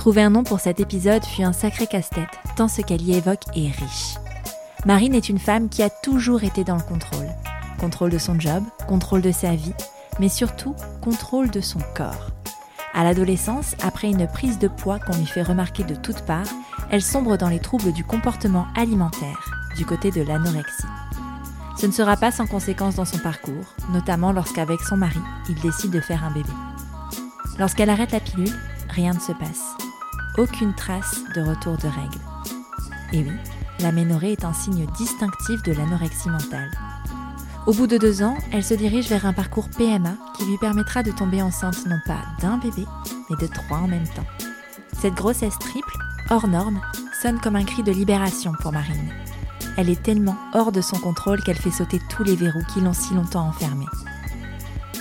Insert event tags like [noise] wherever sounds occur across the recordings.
Trouver un nom pour cet épisode fut un sacré casse-tête, tant ce qu'elle y évoque est riche. Marine est une femme qui a toujours été dans le contrôle. Contrôle de son job, contrôle de sa vie, mais surtout contrôle de son corps. À l'adolescence, après une prise de poids qu'on lui fait remarquer de toutes parts, elle sombre dans les troubles du comportement alimentaire, du côté de l'anorexie. Ce ne sera pas sans conséquence dans son parcours, notamment lorsqu'avec son mari, il décide de faire un bébé. Lorsqu'elle arrête la pilule, rien ne se passe aucune trace de retour de règles. Et oui, l'aménorrhée est un signe distinctif de l'anorexie mentale. Au bout de deux ans, elle se dirige vers un parcours PMA qui lui permettra de tomber enceinte non pas d'un bébé, mais de trois en même temps. Cette grossesse triple, hors norme, sonne comme un cri de libération pour Marine. Elle est tellement hors de son contrôle qu'elle fait sauter tous les verrous qui l'ont si longtemps enfermée.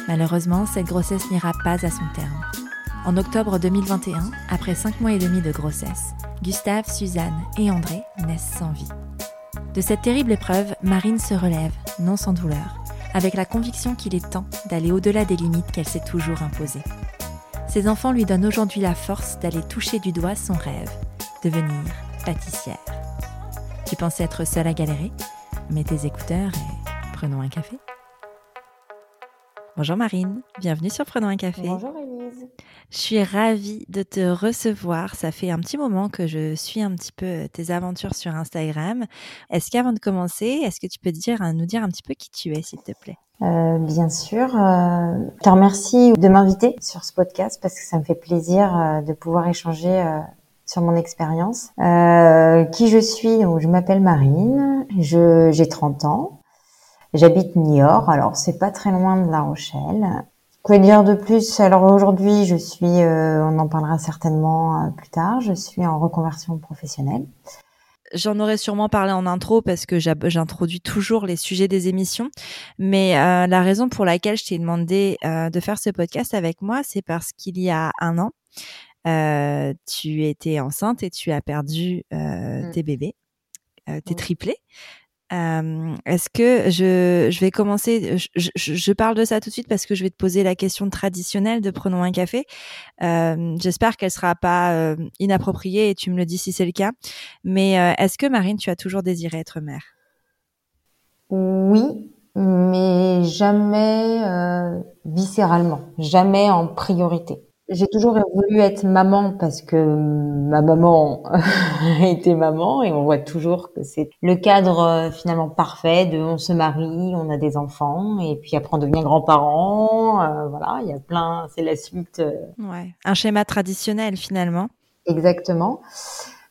Malheureusement, cette grossesse n'ira pas à son terme. En octobre 2021, après cinq mois et demi de grossesse, Gustave, Suzanne et André naissent sans vie. De cette terrible épreuve, Marine se relève, non sans douleur, avec la conviction qu'il est temps d'aller au-delà des limites qu'elle s'est toujours imposées. Ses enfants lui donnent aujourd'hui la force d'aller toucher du doigt son rêve, devenir pâtissière. Tu pensais être seule à galérer? Mets tes écouteurs et prenons un café. Bonjour Marine, bienvenue sur Prenons un café. Bonjour Elise. Je suis ravie de te recevoir. Ça fait un petit moment que je suis un petit peu tes aventures sur Instagram. Est-ce qu'avant de commencer, est-ce que tu peux dire, nous dire un petit peu qui tu es, s'il te plaît? Euh, Bien sûr. Euh, je te remercie de m'inviter sur ce podcast parce que ça me fait plaisir euh, de pouvoir échanger euh, sur mon expérience. Euh, qui je suis? Je m'appelle Marine. J'ai 30 ans. J'habite Niort, alors c'est pas très loin de La Rochelle. Quoi dire de plus? Alors aujourd'hui, je suis, euh, on en parlera certainement euh, plus tard, je suis en reconversion professionnelle. J'en aurais sûrement parlé en intro parce que j'introduis toujours les sujets des émissions. Mais euh, la raison pour laquelle je t'ai demandé de faire ce podcast avec moi, c'est parce qu'il y a un an, tu étais enceinte et tu as perdu mmh. tes bébés, tes triplés. Euh, Est-ce que je, je vais commencer je, je, je, parle de ça tout de suite parce que je vais te poser la question traditionnelle de prenons un café. Euh, J'espère qu'elle sera pas euh, inappropriée et tu me le dis si c'est le cas. Mais est-ce que Marine, tu as toujours désiré être mère? Oui, mais jamais viscéralement, jamais en priorité. J'ai toujours voulu être maman parce que ma maman [laughs] était maman et on voit toujours que c'est le cadre euh, finalement parfait de on se marie, on a des enfants et puis après on devient grand-parent. Euh, voilà, il y a plein, c'est la suite. Euh. Ouais, un schéma traditionnel finalement. Exactement.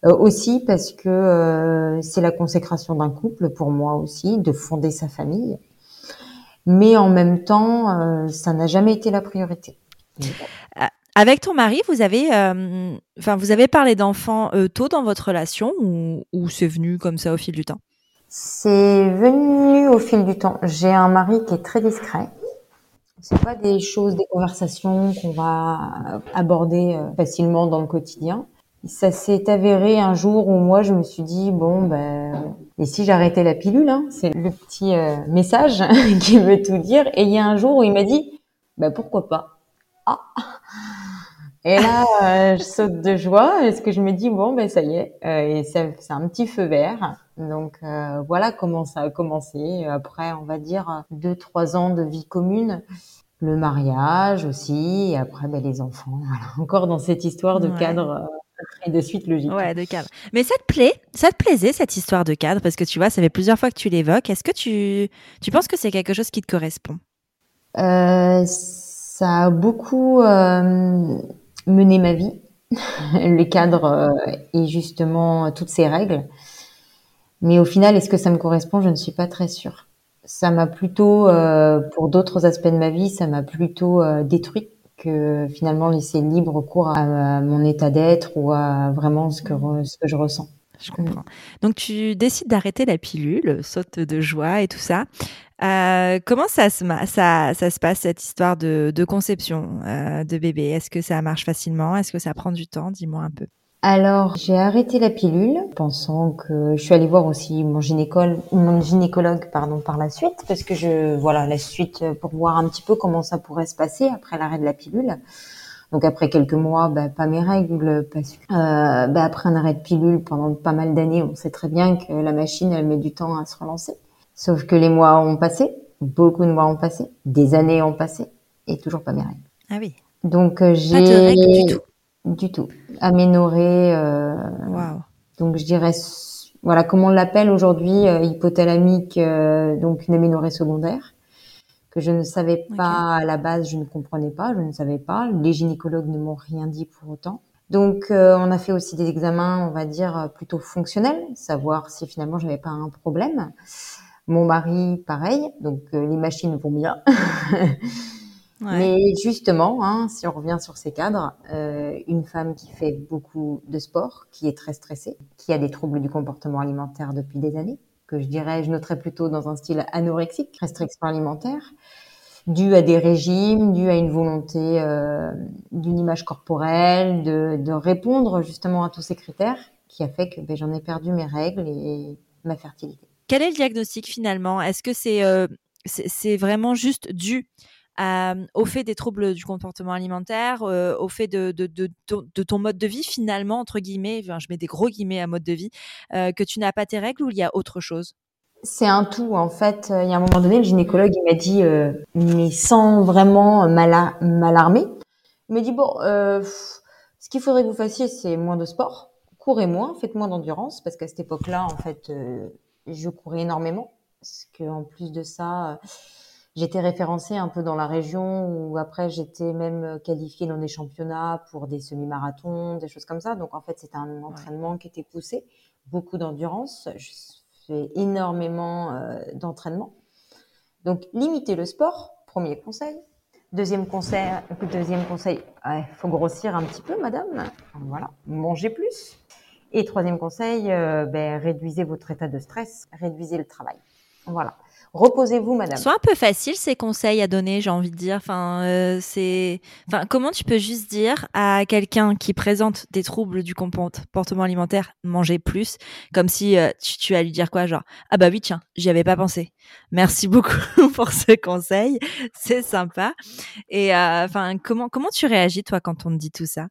aussi parce que c'est la consécration d'un couple pour moi aussi, de fonder sa famille. Mais en même temps, ça n'a jamais été la priorité. Avec ton mari, vous avez, euh, vous avez parlé d'enfants euh, tôt dans votre relation ou, ou c'est venu comme ça au fil du temps? C'est venu au fil du temps. J'ai un mari qui est très discret. C'est pas des choses, des conversations qu'on va aborder euh, facilement dans le quotidien. Ça s'est avéré un jour où moi je me suis dit bon ben et si j'arrêtais la pilule, hein, c'est le petit message [laughs] qui veut tout dire. Et il y a un jour où il m'a dit ben pourquoi pas? Ah et là, euh, je saute de joie parce que je me dis bon ben ça y est, euh, et c'est un petit feu vert. Donc euh, voilà comment ça a commencé. Après, on va dire deux trois ans de vie commune, le mariage aussi, et après ben, les enfants. [laughs] Voilà, encore dans cette histoire de cadre et de suite logique. Ouais, de cadre. Mais ça te plaît Ça te plaisait cette histoire de cadre? Parce que tu vois, ça fait plusieurs fois que tu l'évoques. Est-ce que tu tu penses que c'est quelque chose qui te correspond? Ça a beaucoup mener ma vie, [laughs] le cadre euh, et justement toutes ces règles. Mais au final, est-ce que ça me correspond? Je ne suis pas très sûre. Ça m'a plutôt, euh, pour d'autres aspects de ma vie, ça m'a plutôt euh, détruit que finalement laisser libre cours à mon état d'être ou à vraiment ce que, ce que je ressens. Je comprends. Donc tu décides d'arrêter la pilule, saute de joie et tout ça. Euh, comment ça se, ça, ça se passe cette histoire de, de conception euh, de bébé? Est-ce que ça marche facilement? Est-ce que ça prend du temps? Dis-moi un peu. Alors, j'ai arrêté la pilule, pensant que je suis allée voir aussi mon gynécologue, mon gynécologue, pardon, par la suite, parce que je, voilà, la suite pour voir un petit peu comment ça pourrait se passer après l'arrêt de la pilule. Donc après quelques mois, bah, pas mes règles, pas euh, bah, après un arrêt de pilule pendant pas mal d'années, on sait très bien que la machine, elle met du temps à se relancer. Sauf que les mois ont passé, beaucoup de mois ont passé, des années ont passé, et toujours pas mes règles. Ah oui. Donc j'ai pas de règles du tout. Du tout. Aménorrhée. Euh, Donc je dirais, voilà, comme on l'appelle aujourd'hui, euh, hypothalamique, euh, donc une aménorrhée secondaire, que je ne savais pas à la base, je ne comprenais pas, je ne savais pas. Les gynécologues ne m'ont rien dit pour autant. Donc euh, on a fait aussi des examens, on va dire, plutôt fonctionnels, savoir si finalement j'avais pas un problème. Mon mari, pareil, donc les machines vont bien. [laughs] Mais justement, hein, si on revient sur ces cadres, euh, une femme qui fait beaucoup de sport, qui est très stressée, qui a des troubles du comportement alimentaire depuis des années, que je dirais, je noterais plutôt dans un style anorexique, restriction alimentaire, dû à des régimes, dû à une volonté euh, d'une image corporelle, de, de, répondre justement à tous ces critères, qui a fait que ben, j'en ai perdu mes règles et ma fertilité. Quel est le diagnostic finalement? Est-ce que c'est euh, c'est vraiment juste dû au fait des troubles du comportement alimentaire, euh, au fait de, de, ton mode de vie finalement, entre guillemets, je mets des gros guillemets à mode de vie, euh, que tu n'as pas tes règles ou il y a autre chose? C'est un tout en fait. Il y a un moment donné, le gynécologue il m'a dit, mais sans vraiment m'alarmer, il m'a dit bon, ce qu'il faudrait que vous fassiez, c'est moins de sport, courez moins, faites moins d'endurance, parce qu'à cette époque-là, en fait, je courais énormément, parce qu'en plus de ça, J'étais référencée un peu dans la région où après j'étais même qualifiée dans des championnats pour des semi-marathons, des choses comme ça. Donc en fait c'était un entraînement qui était poussé, beaucoup d'endurance. Je fais énormément euh, d'entraînement. Donc limiter le sport, premier conseil. Deuxième conseil, deuxième conseil, il faut grossir un petit peu, madame. Voilà, manger plus. Et troisième conseil, euh, ben, réduisez votre état de stress, réduisez le travail. Voilà. Reposez-vous, madame. Soit un peu facile ces conseils à donner, j'ai envie de dire. Enfin, euh, c'est, enfin, comment tu peux juste dire à quelqu'un qui présente des troubles du comportement alimentaire, manger plus, comme si euh, tu, as lui dire quoi, genre, ah bah oui, tiens, j'y avais pas pensé. Merci beaucoup [laughs] pour ce conseil, c'est sympa. Et euh, enfin, comment comment tu réagis toi quand on te dit tout ça?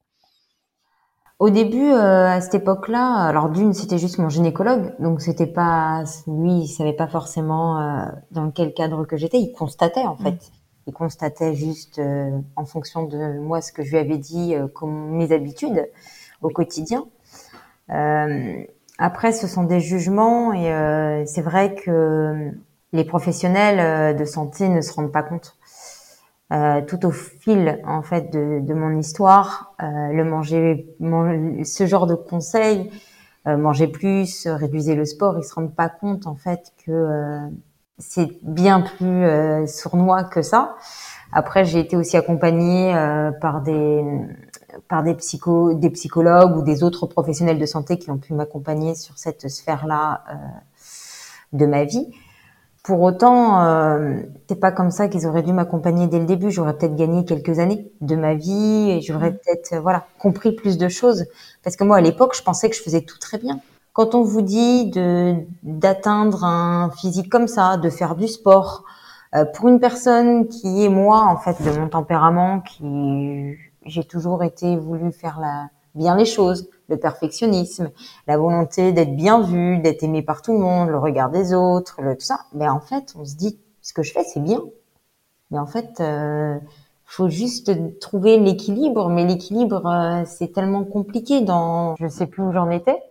Au début, euh, à cette époque-là, alors d'une, c'était juste mon gynécologue, donc c'était pas, lui, il savait pas forcément euh, dans quel cadre que j'étais. Il constatait en fait, mm. il constatait juste euh, en fonction de moi ce que je lui avais dit, comme mes habitudes au quotidien. après, ce sont des jugements et c'est vrai que les professionnels de santé ne se rendent pas compte euh, tout au fil en fait de, de mon histoire, euh, le manger, ce genre de conseils, euh, manger plus, réduisez le sport, ils se rendent pas compte en fait que euh, c'est bien plus euh, sournois que ça. Après, j'ai été aussi accompagnée par des par des psycho, des psychologues ou des autres professionnels de santé qui ont pu m'accompagner sur cette sphère-là de ma vie. Pour autant, euh, c'est pas comme ça qu'ils auraient dû m'accompagner dès le début. J'aurais peut-être gagné quelques années de ma vie et j'aurais mmh. peut-être euh, voilà compris plus de choses. Parce que moi, à l'époque, je pensais que je faisais tout très bien. Quand on vous dit de d'atteindre un physique comme ça, de faire du sport, euh, pour une personne qui est moi en fait de mon tempérament, qui j'ai toujours été voulu faire la bien les choses, le perfectionnisme, la volonté d'être bien vu, d'être aimé par tout le monde, le regard des autres, le tout ça. Mais en fait, on se dit, ce que je fais, c'est bien. Mais en fait, euh, faut juste trouver l'équilibre. Mais l'équilibre, euh, c'est tellement compliqué dans, je sais plus où j'en étais.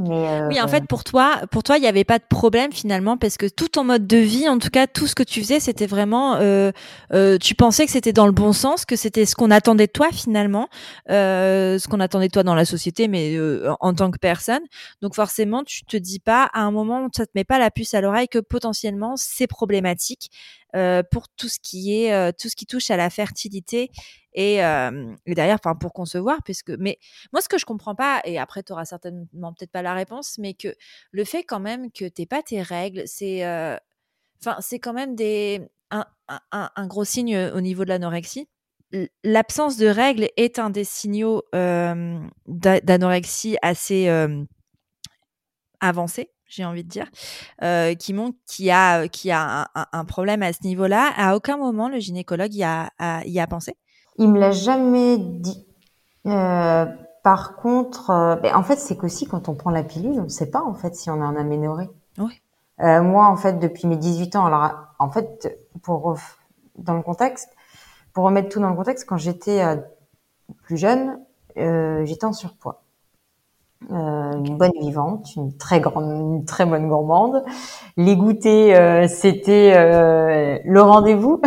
Euh, oui, en fait, pour toi, pour toi, il n'y avait pas de problème finalement parce que tout ton mode de vie, en tout cas, tout ce que tu faisais, c'était vraiment, euh, euh, tu pensais que c'était dans le bon sens, que c'était ce qu'on attendait de toi finalement, euh, ce qu'on attendait de toi dans la société, mais euh, en tant que personne. Donc forcément, tu te dis pas à un moment, ça te met pas la puce à l'oreille que potentiellement c'est problématique pour tout ce qui est tout ce qui touche à la fertilité et, et derrière, enfin pour concevoir, puisque mais moi ce que je comprends pas et après tu auras certainement peut-être pas la réponse, mais que le fait quand même que t'aies pas tes règles, c'est enfin c'est quand même des un, un, un, gros signe au niveau de l'anorexie. L'absence de règles est un des signaux euh, d'anorexie assez euh, avancé, j'ai envie de dire, euh, qui montre qu'il y a, qui a un, problème à ce niveau-là. À aucun moment, le gynécologue y a, y a pensé. Il me l'a jamais dit. par contre, ben, en fait, c'est qu'aussi quand on prend la pilule, on ne sait pas en fait si on a un aménorrhée. Oui. moi, en fait, depuis mes 18 ans, alors en fait, pour dans le contexte, pour remettre tout dans le contexte, quand j'étais euh, plus jeune, euh, j'étais en surpoids. Euh, une bonne vivante, une très grande, une très bonne gourmande. Les goûters, c'était le rendez-vous,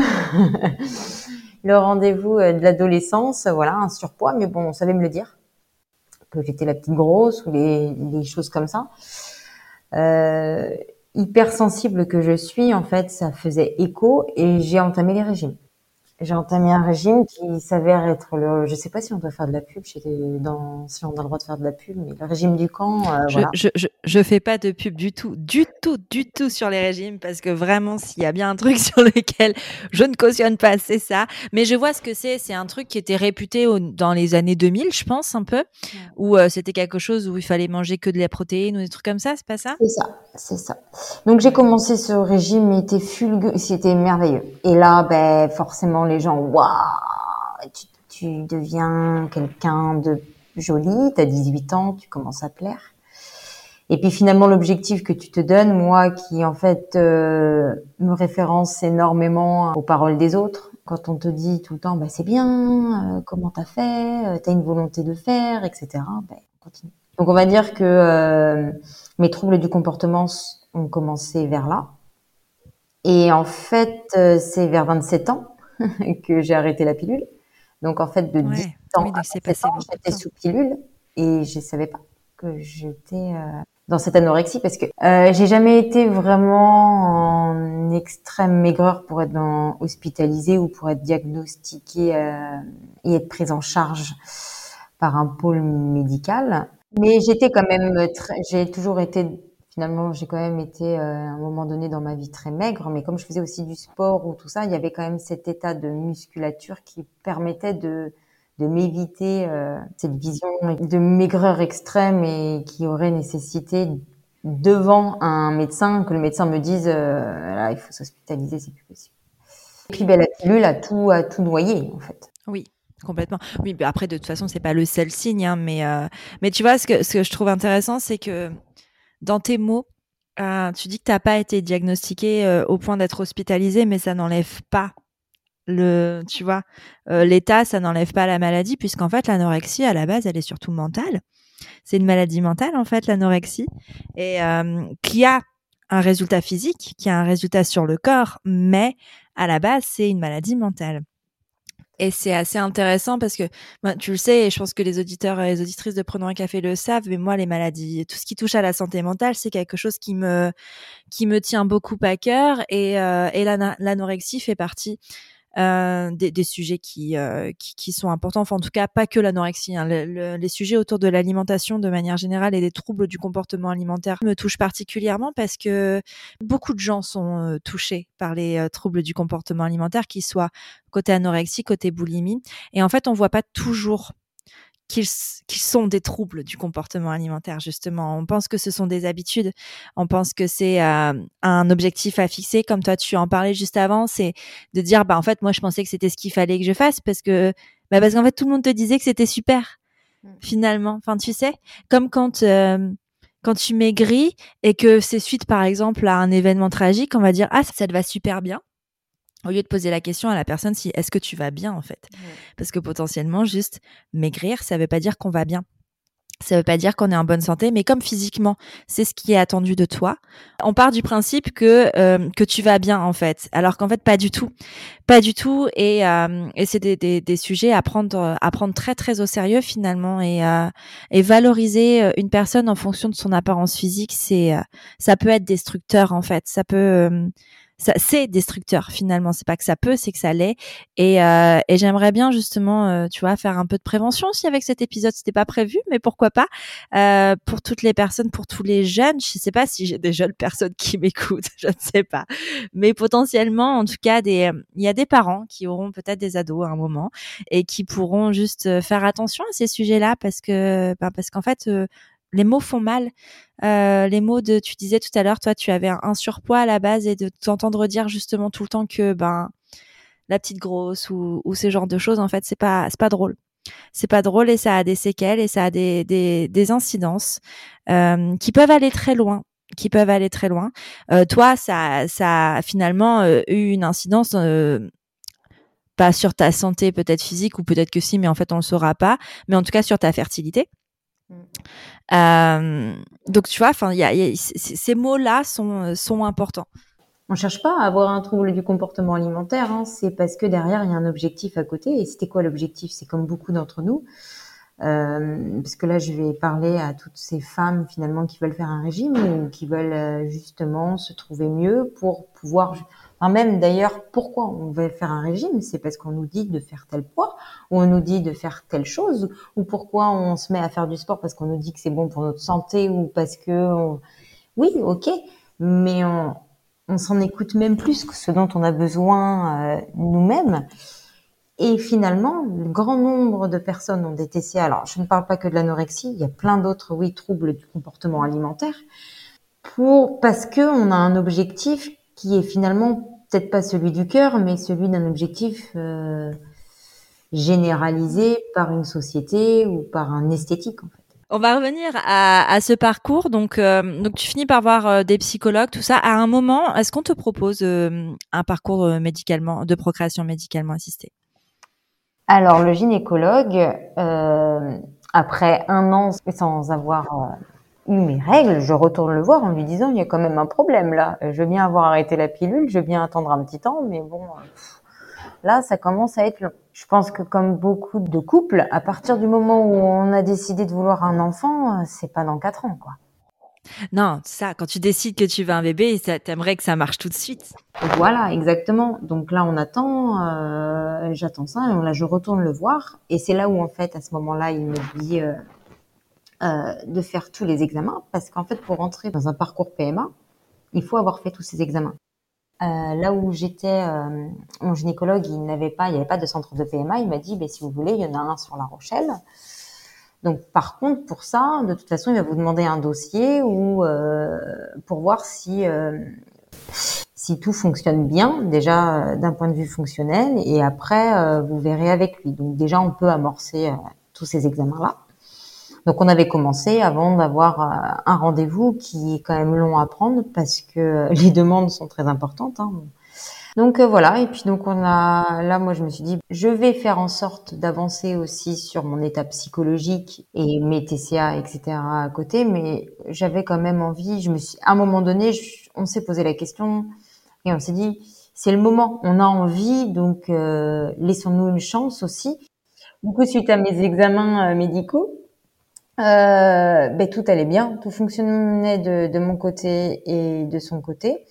[laughs] le rendez-vous de l'adolescence. Voilà, un surpoids, mais bon, on savait me le dire que j'étais la petite grosse ou les, les choses comme ça. hyper sensible que je suis, en fait, ça faisait écho et j'ai entamé les régimes. J'ai entamé un régime qui s'avère être le. Je sais pas si on doit faire de la pub dans si on a le droit de faire de la pub, mais le régime du camp. Euh, je, voilà. je, je, je, fais pas de pub du tout, du tout, du tout sur les régimes parce que vraiment s'il y a bien un truc [laughs] sur lequel je ne cautionne pas, c'est ça. Mais je vois ce que c'est. C'est un truc qui était réputé dans les années 2000, je pense un peu, où euh, c'était quelque chose où il fallait manger que de la protéine ou des trucs comme ça. C'est pas ça? C'est ça, c'est ça. Donc j'ai commencé ce régime, il était fulgurant, c'était merveilleux. Et là, ben forcément les gens, waouh, tu, tu, deviens quelqu'un de joli, tu as 18 ans, tu commences à plaire. Et puis finalement, l'objectif que tu te donnes, moi qui en fait euh, me référence énormément aux paroles des autres, quand on te dit tout le temps, bah, c'est bien, euh, comment t'as fait, euh, t'as une volonté de faire, etc. Ben, continue. Donc on va dire que mes troubles du comportement ont commencé vers là. Et en fait, c'est vers 27 ans [laughs] que j'ai arrêté la pilule. Donc en fait, de 10 ans à 7 ans, j'étais sous pilule et je savais pas que j'étais euh, dans cette anorexie parce que euh, j'ai jamais été vraiment en extrême maigreur pour être dans, hospitalisée ou pour être diagnostiquée euh, et être prise en charge par un pôle médical. Mais j'étais quand même, j'ai toujours été finalement, j'ai quand même été euh, à un moment donné dans ma vie très maigre, mais comme je faisais aussi du sport ou tout ça, il y avait quand même cet état de musculature qui permettait de, m'éviter euh, cette vision de maigreur extrême et qui aurait nécessité devant un médecin que le médecin me dise euh, il faut s'hospitaliser, c'est plus possible. Et puis ben, la pilule a tout, noyé en fait. Oui. Complètement. Oui, mais après, de toute façon, c'est pas le seul signe, hein, mais, tu vois, ce que je trouve intéressant, c'est que dans tes mots, euh, tu dis que tu n'as pas été diagnostiqué euh, au point d'être hospitalisé, mais ça n'enlève pas le, tu euh, l'état, ça n'enlève pas la maladie, puisqu'en fait, l'anorexie, à la base, elle est surtout mentale. C'est une maladie mentale, en fait, l'anorexie, et qui a un résultat physique, qui a un résultat sur le corps, mais à la base, c'est une maladie mentale. Et c'est assez intéressant parce que ben, tu le sais, et je pense que les auditeurs et les auditrices de Prenons un café le savent, mais moi, les maladies, tout ce qui touche à la santé mentale, c'est quelque chose qui me, qui me tient beaucoup à cœur. Et, euh, et l'anorexie fait partie euh, des, sujets qui, euh, qui, qui, sont importants, enfin en tout cas pas que l'anorexie, hein. les sujets autour de l'alimentation de manière générale et des troubles du comportement alimentaire me touchent particulièrement parce que beaucoup de gens sont euh, touchés par les euh, troubles du comportement alimentaire, qu'ils soient côté anorexie, côté boulimie, et en fait on voit pas toujours qu'ils sont des troubles du comportement alimentaire, justement. On pense que ce sont des habitudes. On pense que c'est euh, un objectif à fixer, comme toi tu en parlais juste avant, c'est de dire, bah en fait, moi je pensais que c'était ce qu'il fallait que je fasse parce que, bah parce qu'en fait tout le monde te disait que c'était super, mmh. finalement. Enfin, tu sais, comme quand euh, quand tu maigris et que c'est suite, par exemple, à un événement tragique, on va dire, ah ça te va super bien au lieu de poser la question à la personne si est-ce que tu vas bien en fait? Parce que potentiellement, juste maigrir, ça veut pas dire qu'on va bien. Ça veut pas dire qu'on est en bonne santé, mais comme physiquement, c'est ce qui est attendu de toi. On part du principe que euh, que tu vas bien en fait, alors qu'en fait pas du tout, pas du tout. Et, euh, et c'est des, des, des, sujets à prendre à prendre très très au sérieux finalement et euh, et valoriser une personne en fonction de son apparence physique, c'est ça peut être destructeur en fait. Ça peut ça c'est destructeur finalement. C'est pas que ça peut, c'est que ça l'est. Et, euh, et j'aimerais bien justement, euh, tu vois, faire un peu de prévention aussi avec cet épisode. C'était pas prévu, mais pourquoi pas euh, pour toutes les personnes, pour tous les jeunes. Je sais pas si j'ai des jeunes personnes qui [laughs] m'écoutent, je ne sais pas, mais potentiellement, en tout cas, des, il y a des parents qui auront peut-être des ados à un moment et qui pourront juste faire attention à ces sujets-là parce que, ben, parce qu'en fait les mots font mal. Euh, les mots de, tu disais tout à l'heure, toi, tu avais un, surpoids à la base et de t'entendre dire justement tout le temps que ben la petite grosse ou, ou ce genre de choses, en fait, c'est pas c'est pas drôle. C'est pas drôle et ça a des séquelles et ça a des des, incidences euh, qui peuvent aller très loin qui peuvent aller très loin. Euh, toi, ça, ça a finalement eu une incidence, pas sur ta santé peut-être physique ou peut-être que si, mais en fait on le saura pas, mais en tout cas sur ta fertilité. Euh, donc tu vois, enfin, ces mots-là sont sont importants. On cherche pas à avoir un trouble du comportement alimentaire, hein, c'est parce que derrière il y a un objectif à côté. Et c'était quoi l'objectif? C'est comme beaucoup d'entre nous, euh, parce que là je vais parler à toutes ces femmes finalement qui veulent faire un régime ou qui veulent euh, justement se trouver mieux pour pouvoir même d'ailleurs, pourquoi on veut faire un régime? C'est parce qu'on nous dit de faire tel poids, ou on nous dit de faire telle chose, ou pourquoi on se met à faire du sport parce qu'on nous dit que c'est bon pour notre santé, ou parce que... Oui, ok, mais on, on s'en écoute même plus que ce dont on a besoin euh, nous-mêmes. Et finalement, le grand nombre de personnes ont des TCA. Alors, je ne parle pas que de l'anorexie, il y a plein d'autres, oui, troubles du comportement alimentaire. Pour, parce que on a un objectif qui est finalement peut-être pas celui du cœur, mais celui d'un objectif euh, généralisé par une société ou par un esthétique en fait. On va revenir à, à ce parcours. Donc, euh, donc tu finis par voir euh, des psychologues, tout ça. À un moment, est-ce qu'on te propose un parcours médicalement de procréation médicalement assistée? Alors, le gynécologue, après un an sans avoir mes règles, je retourne le voir en lui disant il y a quand même un problème là. Je veux bien avoir arrêté la pilule, je veux bien attendre un petit temps, mais bon, là ça commence à être long. Je pense que comme beaucoup de couples, à partir du moment où on a décidé de vouloir un enfant, c'est pas dans quatre ans quoi. Non, ça, quand tu décides que tu veux un bébé, t'aimerais que ça marche tout de suite. Voilà, exactement. Donc là, on attend, euh, j'attends ça, et là, je retourne le voir, et c'est là où en fait, à ce moment-là, il me dit, euh, euh, de faire tous les examens parce qu'en fait, pour rentrer dans un parcours PMA, il faut avoir fait tous ces examens. Euh, là où j'étais, euh, mon gynécologue, il n'avait pas, il n'y avait pas de centre de PMA. Il m'a dit, ben, si vous voulez, il y en a un sur La Rochelle. Donc, par contre, pour ça, de toute façon, il va vous demander un dossier ou euh, pour voir si euh, si tout fonctionne bien, déjà d'un point de vue fonctionnel, et après, vous verrez avec lui. Donc, déjà, on peut amorcer tous ces examens-là. Donc on avait commencé avant d'avoir euh, un rendez-vous qui est quand même long à prendre parce que [laughs] les demandes sont très importantes. Hein. Donc euh, voilà, et puis donc on a là moi je me suis dit je vais faire en sorte d'avancer aussi sur mon état psychologique et mes TCA etc à côté, mais j'avais quand même envie. Je me suis à un moment donné on s'est posé la question et on s'est dit c'est le moment, on a envie donc euh, laissons-nous une chance aussi. Du coup suite à mes examens médicaux euh, ben, tout allait bien, tout fonctionnait de, de, mon côté et de son côté,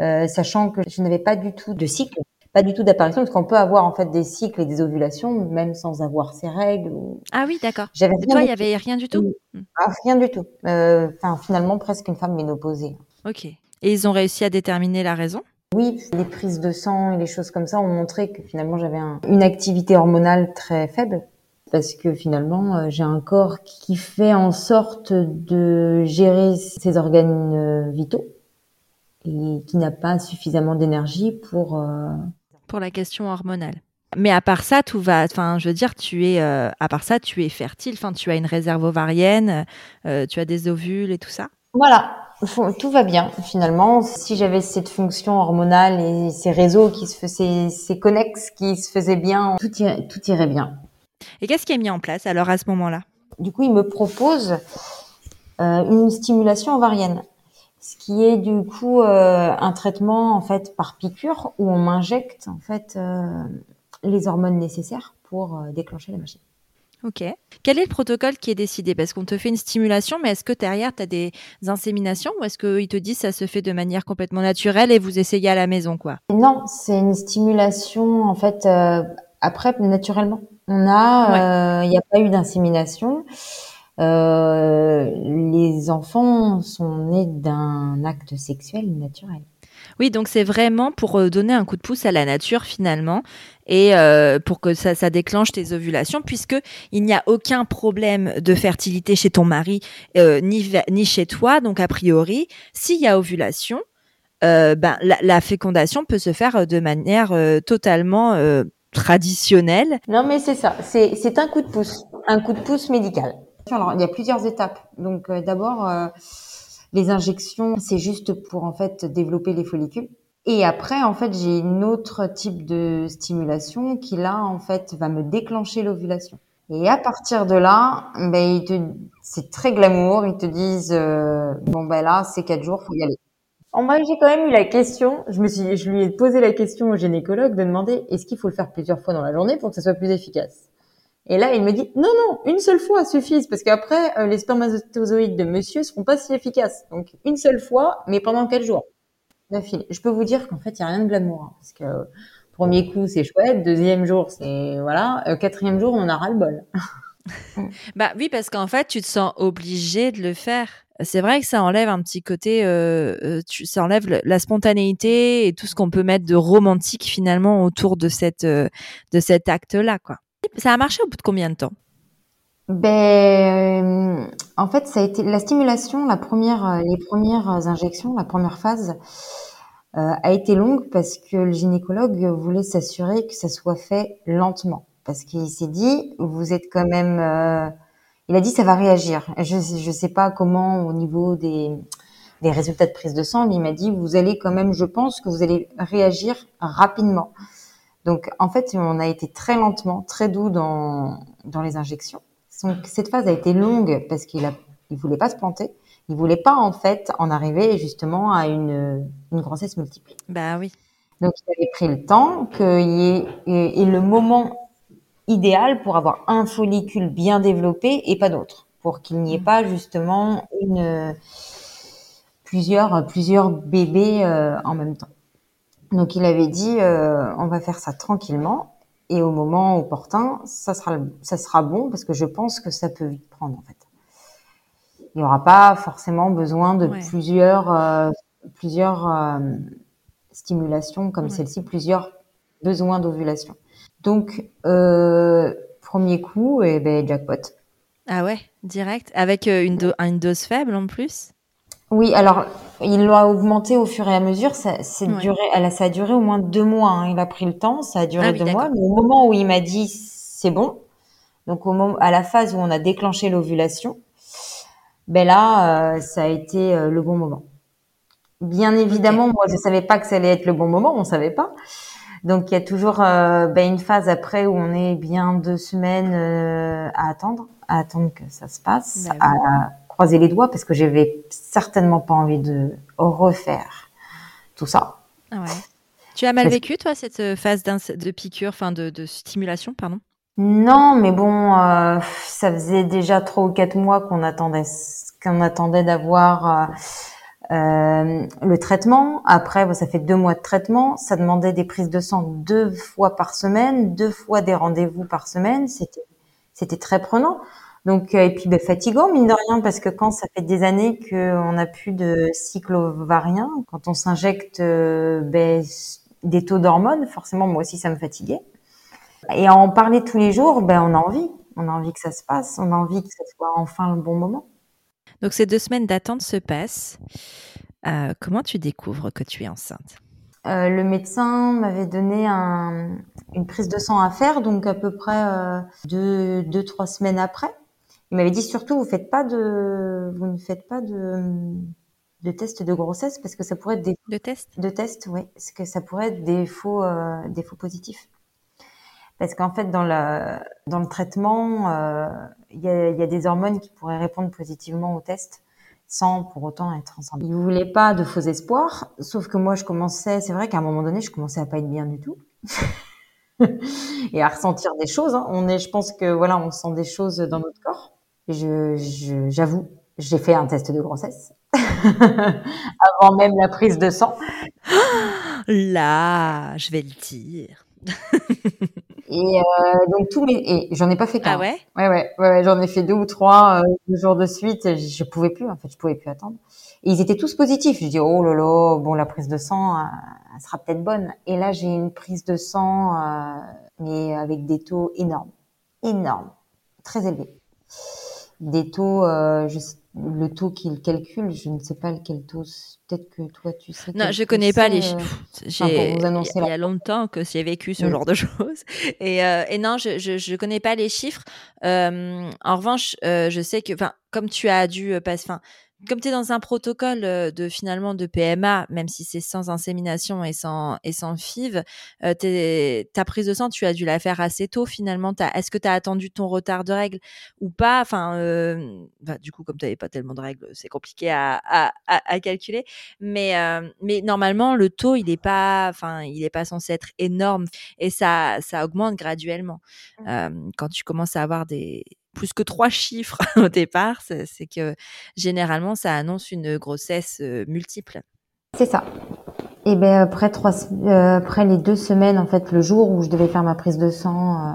euh, sachant que je n'avais pas du tout de cycle, pas du tout d'apparition, parce qu'on peut avoir en fait des cycles et des ovulations même sans avoir ses règles. Ah oui, d'accord. J'avais toi, il y avait rien du tout? Ah, rien du tout. Euh, enfin, finalement, presque une femme ménopausée. Ok. Et ils ont réussi à déterminer la raison? Oui, les prises de sang et les choses comme ça ont montré que finalement j'avais une activité hormonale très faible parce que finalement euh, j'ai un corps qui fait en sorte de gérer ses organes euh, vitaux et qui n'a pas suffisamment d'énergie pour euh, pour la question hormonale. Mais à part ça, tout va. Enfin, je veux dire, tu es à part ça, tu es fertile. Enfin, tu as une réserve ovarienne, tu as des ovules et tout ça. Voilà, tout va bien finalement. Si j'avais cette fonction hormonale et ces réseaux qui se faisaient, ces connexes qui se faisaient bien, tout tout irait bien. Et qu'est-ce qui est mis en place alors à ce moment-là? Du coup, il me propose euh, une stimulation ovarienne, ce qui est du coup euh, un traitement en fait par piqûre où on m'injecte en fait euh, les hormones nécessaires pour déclencher la machine. Ok. Quel est le protocole qui est décidé? Parce qu'on te fait une stimulation, mais est-ce que derrière, tu as des inséminations ou est-ce qu'ils te disent ça se fait de manière complètement naturelle et vous essayez à la maison quoi? Non, c'est une stimulation en fait après naturellement. On a, il n'y a pas eu d'insémination. Euh, les enfants sont nés d'un acte sexuel naturel. Oui, donc c'est vraiment pour euh, donner un coup de pouce à la nature finalement et euh, pour que ça, ça, déclenche tes ovulations puisque il n'y a aucun problème de fertilité chez ton mari euh, ni, ni chez toi. Donc a priori, s'il y a ovulation, euh, ben, la, la, fécondation peut se faire de manière totalement traditionnelle. Non mais c'est ça, c'est un coup de pouce, un coup de pouce médical. Alors, il y a plusieurs étapes. Donc, euh, d'abord, euh, les injections, c'est juste pour en fait développer les follicules. Et après, en fait, j'ai une autre type de stimulation qui là, en fait, va me déclencher l'ovulation. Et à partir de là, ben, c'est très glamour. Ils te disent, euh, bon ben là, c'est quatre jours, faut y aller. En vrai, j'ai quand même eu la question. Je me suis, je lui ai posé la question au gynécologue de demander est-ce qu'il faut le faire plusieurs fois dans la journée pour que ça soit plus efficace? Et là, il me dit non, non, une seule fois suffit, parce qu'après, euh, les spermatozoïdes de monsieur seront pas si efficaces. Donc une seule fois, mais pendant quatre jours. Je peux vous dire qu'en fait, il y a rien de glamour, hein, parce que euh, premier coup, c'est chouette, deuxième jour, c'est voilà, euh, quatrième jour, on a ras le bol. [laughs] bah oui, parce qu'en fait, tu te sens obligé de le faire. C'est vrai que ça enlève un petit côté, euh, tu, ça enlève la spontanéité et tout ce qu'on peut mettre de romantique finalement autour de cette de cet acte-là. Ça a marché au bout de combien de temps? Ben, euh, en fait, ça a été la stimulation, la première, euh, les premières injections, la première phase euh, a été longue parce que le gynécologue voulait s'assurer que ça soit fait lentement, parce qu'il s'est dit, vous êtes quand même, euh, il a dit ça va réagir. Je je sais pas comment au niveau des des résultats de prise de sang, mais il m'a dit vous allez quand même, je pense que vous allez réagir rapidement. Donc, en fait, on a été très lentement, très doux dans, dans les injections. Donc, cette phase a été longue parce qu'il a, il voulait pas se planter. Il voulait pas, en fait, en arriver justement à une, une grossesse multiple. Bah oui. Donc, il avait pris le temps qu'il y ait, et, le moment idéal pour avoir un follicule bien développé et pas d'autre. Pour qu'il n'y ait pas justement une, plusieurs, plusieurs bébés euh, en même temps. Donc il avait dit, euh, on va faire ça tranquillement et au moment opportun, ça sera, ça sera bon parce que je pense que ça peut vite prendre en fait. Il n'y aura pas forcément besoin de plusieurs, euh, plusieurs euh, stimulations comme celle-ci, plusieurs besoins d'ovulation. Donc premier coup, et eh ben jackpot. Ah ouais, direct, avec une, une dose faible en plus? Oui, alors il l'a augmenté au fur et à mesure. Ça, duré, elle, ça a duré au moins deux mois. Hein. Il a pris le temps, ça a duré ah deux mois. Mais au moment où il m'a dit c'est bon, donc au moment, à la phase où on a déclenché l'ovulation, ben là, euh, ça a été euh, le bon moment. Bien évidemment, moi, je savais pas que ça allait être le bon moment. On savait pas. Donc il y a toujours euh, ben, une phase après où on est bien deux semaines à attendre, à attendre que ça se passe, ben croiser les doigts parce que j'avais certainement pas envie de refaire tout ça. Ah ouais. Tu as mal vécu, toi, cette euh, phase de piqûre, enfin de, de, stimulation, pardon? Non, mais bon, euh, ça faisait déjà trois ou quatre mois qu'on attendait, qu'on attendait d'avoir euh, le traitement. Après, ça fait deux mois de traitement. Ça demandait des prises de sang deux fois par semaine, deux fois des rendez-vous par semaine. C'était, c'était très prenant. Donc euh, et puis ben, fatigant mine de rien parce que quand ça fait des années qu'on n'a plus de cycle ovarien, quand on s'injecte euh, ben, des taux d'hormones, forcément moi aussi ça me fatiguait. Et en parler tous les jours, ben on a envie, on a envie que ça se passe, on a envie que ce soit enfin le bon moment. Donc ces deux semaines d'attente se passent. Euh, comment tu découvres que tu es enceinte? Euh, le médecin m'avait donné un, une prise de sang à faire, donc à peu près euh, deux, deux, trois semaines après. Il m'avait dit surtout, vous faites pas de, vous ne faites pas de, de tests de grossesse parce que ça pourrait être des de tests? De tests, oui, parce que ça pourrait être des faux, euh, des faux positifs. Parce qu'en fait, dans le dans le traitement, euh, il y, a, y, a, des hormones qui pourraient répondre positivement au test sans pour autant être ensemble. Il voulait pas de faux espoirs, sauf que moi, je commençais, c'est vrai qu'à un moment donné, je commençais à pas être bien du tout. [laughs] et à ressentir des choses. Hein. On est, je pense que voilà, on sent des choses dans notre corps. Je, j'avoue, j'ai fait un test de grossesse [laughs] avant même la prise de sang. Là, je vais le dire. [laughs] et euh, donc tous mes, et j'en ai pas fait qu'un. Ah ouais? Ouais, ouais, ouais, j'en ai fait deux ou trois euh, jours de suite. Je, pouvais plus, en fait, je pouvais plus attendre. Et ils étaient tous positifs. Je dis oh là, bon la prise de sang, euh, elle sera peut-être bonne. Et là j'ai une prise de sang, euh, mais avec des taux énormes, énormes, très élevés. Des taux, euh, je, le taux qu'il calcule, je ne sais pas lequel taux. Peut-être que toi tu sais. Non, je connais pas les chiffres. J'ai il y, a longtemps que j'ai vécu ce genre de choses. [laughs] Et, euh, et non, je, je je connais pas les chiffres. Euh, en revanche, euh, je sais que, enfin, comme tu as dû passer, enfin comme tu es dans un protocole de finalement de PMA, même si c'est sans insémination et sans et sans FIV, euh, ta prise de sang, tu as dû la faire assez tôt finalement. Est-ce que tu as attendu ton retard de règles ou pas? Enfin, euh, bah, du coup, comme tu n'avais pas tellement de règles, c'est compliqué à, à, à, calculer. Mais mais normalement, le taux, il est pas, enfin, il est pas censé être énorme et ça ça augmente graduellement mmh. quand tu commences à avoir des plus que trois chiffres [laughs] au départ, c'est que généralement, ça annonce une grossesse euh, multiple. C'est ça. Et après trois, euh, après les deux semaines, en fait, le jour où je devais faire ma prise de sang, euh,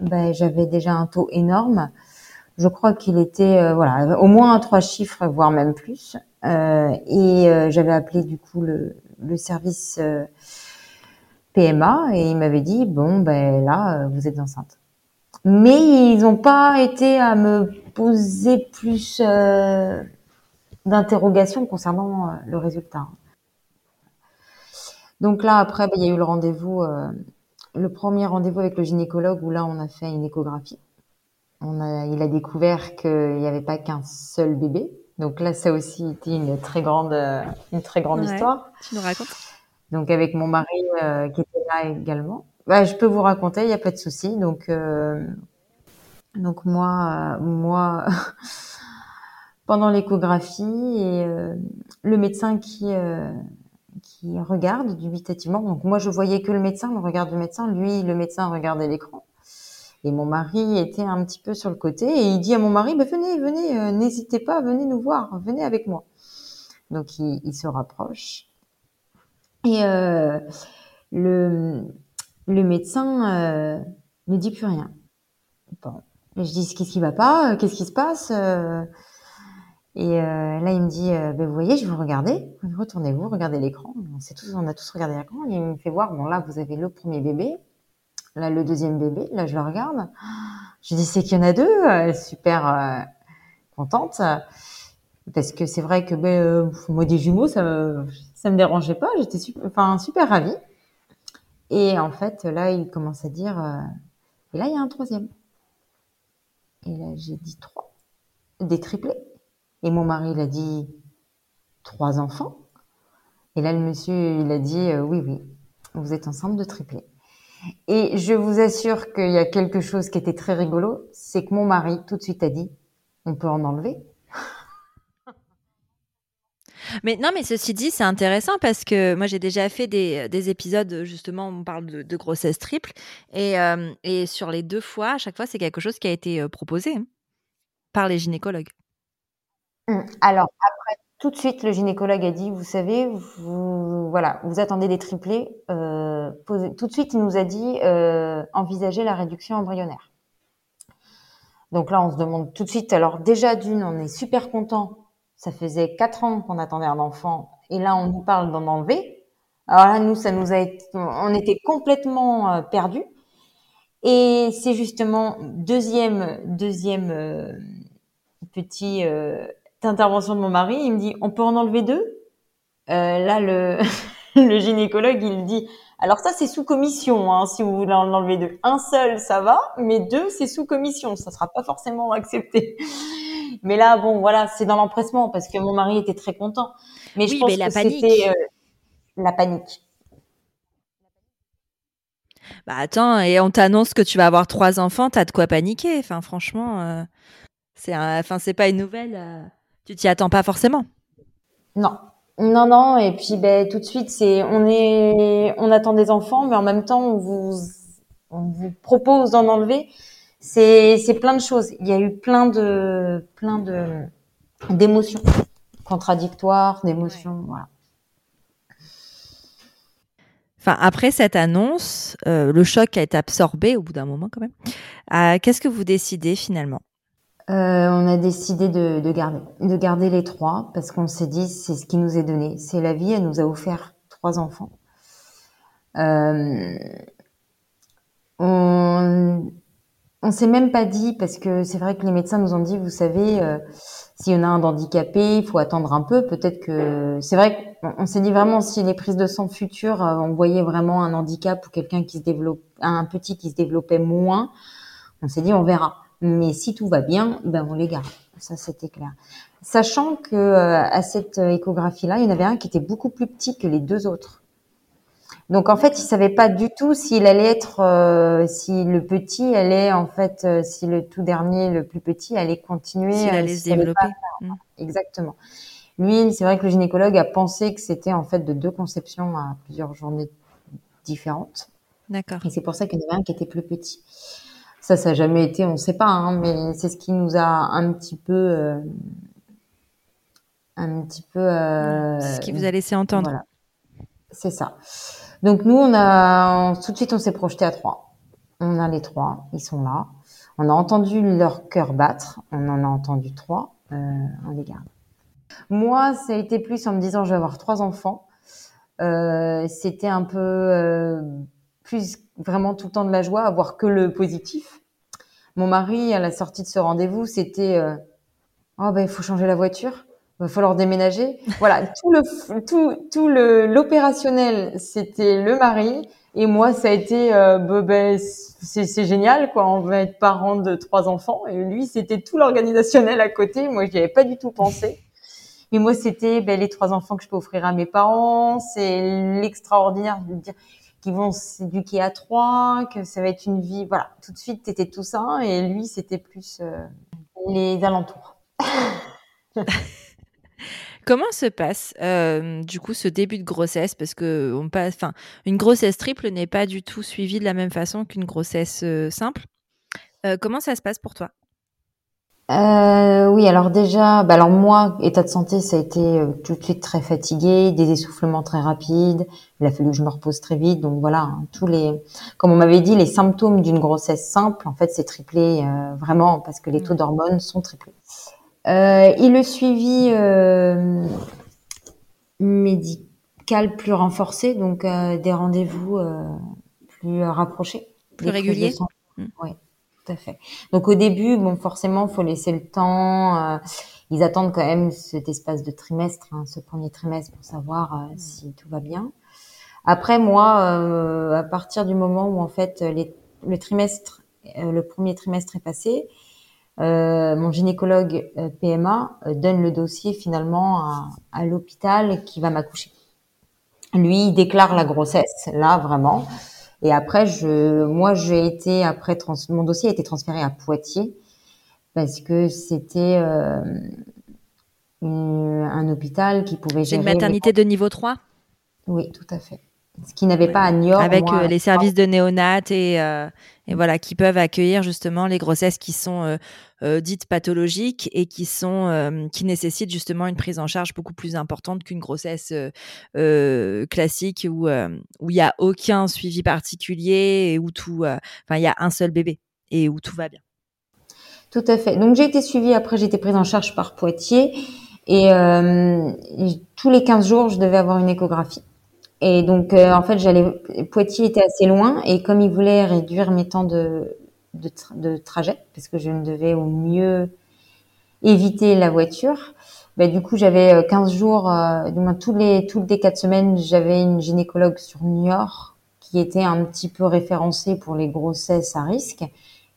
ben j'avais déjà un taux énorme. Je crois qu'il était voilà au moins trois chiffres, voire même plus. et j'avais appelé du coup le, le service PMA et il m'avait dit bon ben là vous êtes enceinte mais ils n'ont pas été à me poser plus euh, d'interrogations concernant euh, le résultat. Donc là, après, bah, il y a eu le rendez-vous, euh, le premier rendez-vous avec le gynécologue où là, on a fait une échographie. On a, il a découvert qu'il n'y avait pas qu'un seul bébé. Donc là, ça aussi été une très grande, une très grande histoire. Tu nous racontes Donc avec mon mari qui était là également. Bah, je peux vous raconter, il n'y a pas de souci. Donc, euh, donc moi, moi, [laughs] pendant l'échographie euh, le médecin qui euh, qui regarde dubitativement. Donc moi, je voyais que le médecin, le regard du médecin. Lui, le médecin regardait l'écran. Et mon mari était un petit peu sur le côté et il dit à mon mari, bah, venez, venez, n'hésitez pas, venez nous voir, venez avec moi. Donc il, il se rapproche et le le médecin euh, ne dit plus rien. Bon. je dis qu'est-ce qui va pas euh, Qu'est-ce qui se passe euh? Et là, il me dit ben, vous voyez, je vais vous regarder. Retournez-vous, regardez l'écran. On, tous, on a tous regardé l'écran. Il me fait voir bon là, vous avez le premier bébé, là le deuxième bébé. Là, je le regarde. Je dis c'est qu'il y en a deux. super contente parce que c'est vrai que ben moi des jumeaux, ça ça me dérangeait pas. J'étais super, enfin super ravie. Et en fait, là, il commence à dire, euh, et là, il y a un troisième. Et là, j'ai dit trois, des triplés. Et mon mari, il a dit trois enfants. Et là, le monsieur, il a dit, euh, oui, oui, vous êtes ensemble de triplés. Et je vous assure qu'il y a quelque chose qui était très rigolo, c'est que mon mari, tout de suite, a dit, on peut en enlever. Mais non, mais ceci dit, c'est intéressant parce que moi, j'ai déjà fait des, des, épisodes, justement, on parle de, grossesse triple. Et, euh, et, sur les deux fois, à chaque fois, c'est quelque chose qui a été euh, proposé hein, par les gynécologues. Mmh. Alors, après, tout de suite, le gynécologue a dit, vous savez, vous, voilà, vous attendez des triplés. Euh, tout de suite, il nous a dit, euh, envisagez la réduction embryonnaire. Donc là, on se demande tout de suite, alors déjà d'une, on est super content ça faisait quatre ans qu'on attendait un enfant et là on nous parle d'en enlever. Alors là nous ça nous a été, on était complètement euh, perdus. Et c'est justement deuxième deuxième euh, petit euh, intervention de mon mari, il me dit on peut en enlever deux? Euh, là le [laughs] le gynécologue il dit alors ça c'est sous commission hein, si vous voulez en enlever deux. Un seul ça va, mais deux c'est sous commission, ça sera pas forcément accepté. Mais là, bon, voilà, c'est dans l'empressement parce que mon mari était très content. Mais je pense que c'était euh, la panique. Bah attends, et on t'annonce que tu vas avoir trois enfants, t'as de quoi paniquer. Enfin, franchement, euh, c'est, enfin, c'est pas une nouvelle. Euh, tu t'y attends pas forcément. Non, non, non. Et puis, ben, tout de suite, c'est, on est, on attend des enfants, mais en même temps, on vous, on vous propose d'en enlever, c'est c'est plein de choses. Il y a eu plein de plein de d'émotions contradictoires, d'émotions, voilà. Enfin, après cette annonce, euh, le choc a été absorbé au bout d'un moment quand même. Euh, Qu'est-ce que vous décidez finalement? Euh, On a décidé de, de, garder, de garder les trois parce qu'on s'est dit c'est ce qui nous est donné, c'est la vie. Elle nous a offert trois enfants. On on s'est même pas dit parce que c'est vrai que les médecins nous ont dit, vous savez, euh, s'il y a un handicapé, il faut attendre un peu. Peut-être que c'est vrai qu'on s'est dit vraiment si les prises de sang futures, euh, on voyait vraiment un handicap ou quelqu'un qui se développe, un petit qui se développait moins, on s'est dit on verra. Mais si tout va bien, ben on les garde. Ça c'était clair. Sachant que euh, à cette échographie-là, il y en avait un qui était beaucoup plus petit que les deux autres. Donc en fait, il savait pas du tout s'il allait être, euh, si le petit allait en fait, euh, si le tout dernier, le plus petit, allait continuer. S'il euh, allait se développer. Mmh. Exactement. Lui, c'est vrai que le gynécologue a pensé que c'était en fait de deux conceptions à plusieurs journées différentes. D'accord. Et c'est pour ça qu'il y en avait un qui était plus petit. Ça, ça n'a jamais été, on ne sait pas, hein, mais c'est ce qui nous a un petit peu, un petit peu. Ce qui vous a laissé entendre. Voilà. C'est ça. Donc nous, on a tout de suite, on s'est projeté à trois. On a les trois, ils sont là. On a entendu leur cœur battre. On en a entendu trois. Euh, on les garde. Moi, ça a été plus en me disant, je vais avoir trois enfants. Euh, C'était un peu euh, plus vraiment tout le temps de la joie, avoir que le positif. Mon mari, à la sortie de ce rendez-vous, c'était, oh ben il faut changer la voiture va falloir déménager. Voilà, [laughs] tout le tout tout le l'opérationnel, c'était le mari. Et moi ça a été euh, bah, c'est c'est génial quoi, on va être parents de trois enfants. Et lui c'était tout l'organisationnel à côté, moi j'y avais pas du tout pensé. Mais moi c'était ben, les trois enfants que je peux offrir à mes parents, c'est l'extraordinaire de dire qu'ils vont s'éduquer à trois, que ça va être une vie voilà, tout de suite c'était tout ça. Et lui c'était plus euh, les alentours. [laughs] Comment se passe euh, du coup ce début de grossesse? Parce que on passe, enfin, une grossesse triple n'est pas du tout suivie de la même façon qu'une grossesse euh, simple. Euh, comment ça se passe pour toi? Oui, alors déjà, bah alors moi, état de santé, ça a été tout de suite très fatigué, des essoufflements très rapides. Il a fallu que je me repose très vite. Donc voilà, hein, tous les, comme on m'avait dit, les symptômes d'une grossesse simple, en fait, c'est triplé vraiment parce que les taux d'hormones sont triplés. Euh, et le suivi euh, médical plus renforcé, donc euh, des rendez-vous euh, plus rapprochés. Plus réguliers mmh. Oui, tout à fait. Donc au début, bon, forcément, faut laisser le temps. Euh, ils attendent quand même cet espace de trimestre, hein, ce premier trimestre, pour savoir mmh. si tout va bien. Après, moi, à partir du moment où en fait les, le trimestre, le premier trimestre est passé, euh, mon gynécologue euh, PMA euh, donne le dossier finalement à, à l'hôpital qui va m'accoucher. Lui, il déclare la grossesse, là vraiment. Et après, je, moi, j'ai été après trans, mon dossier a été transféré à Poitiers parce que c'était euh, un hôpital qui pouvait gérer. C'est une maternité de niveau 3 Oui, tout à fait ce qui n'avait pas à Niort. Avec moi, euh, les services de néonat et, euh, et, voilà, qui peuvent accueillir justement les grossesses qui sont euh, dites pathologiques et qui sont qui nécessitent justement une prise en charge beaucoup plus importante qu'une grossesse classique où où il y a aucun suivi particulier et où tout, enfin il y a un seul bébé et où tout va bien. Tout à fait. Donc j'ai été suivie après j'ai été prise en charge par Poitiers et, et tous les 15 jours je devais avoir une échographie. Et donc, euh, en fait, j'allais. Poitiers était assez loin, et comme ils voulaient réduire mes temps de, de, trajet, parce que je ne devais au mieux éviter la voiture, bah, du coup, j'avais 15 euh, jours, euh, du moins tous les toutes les quatre semaines, j'avais une gynécologue sur New York qui était un petit peu référencée pour les grossesses à risque,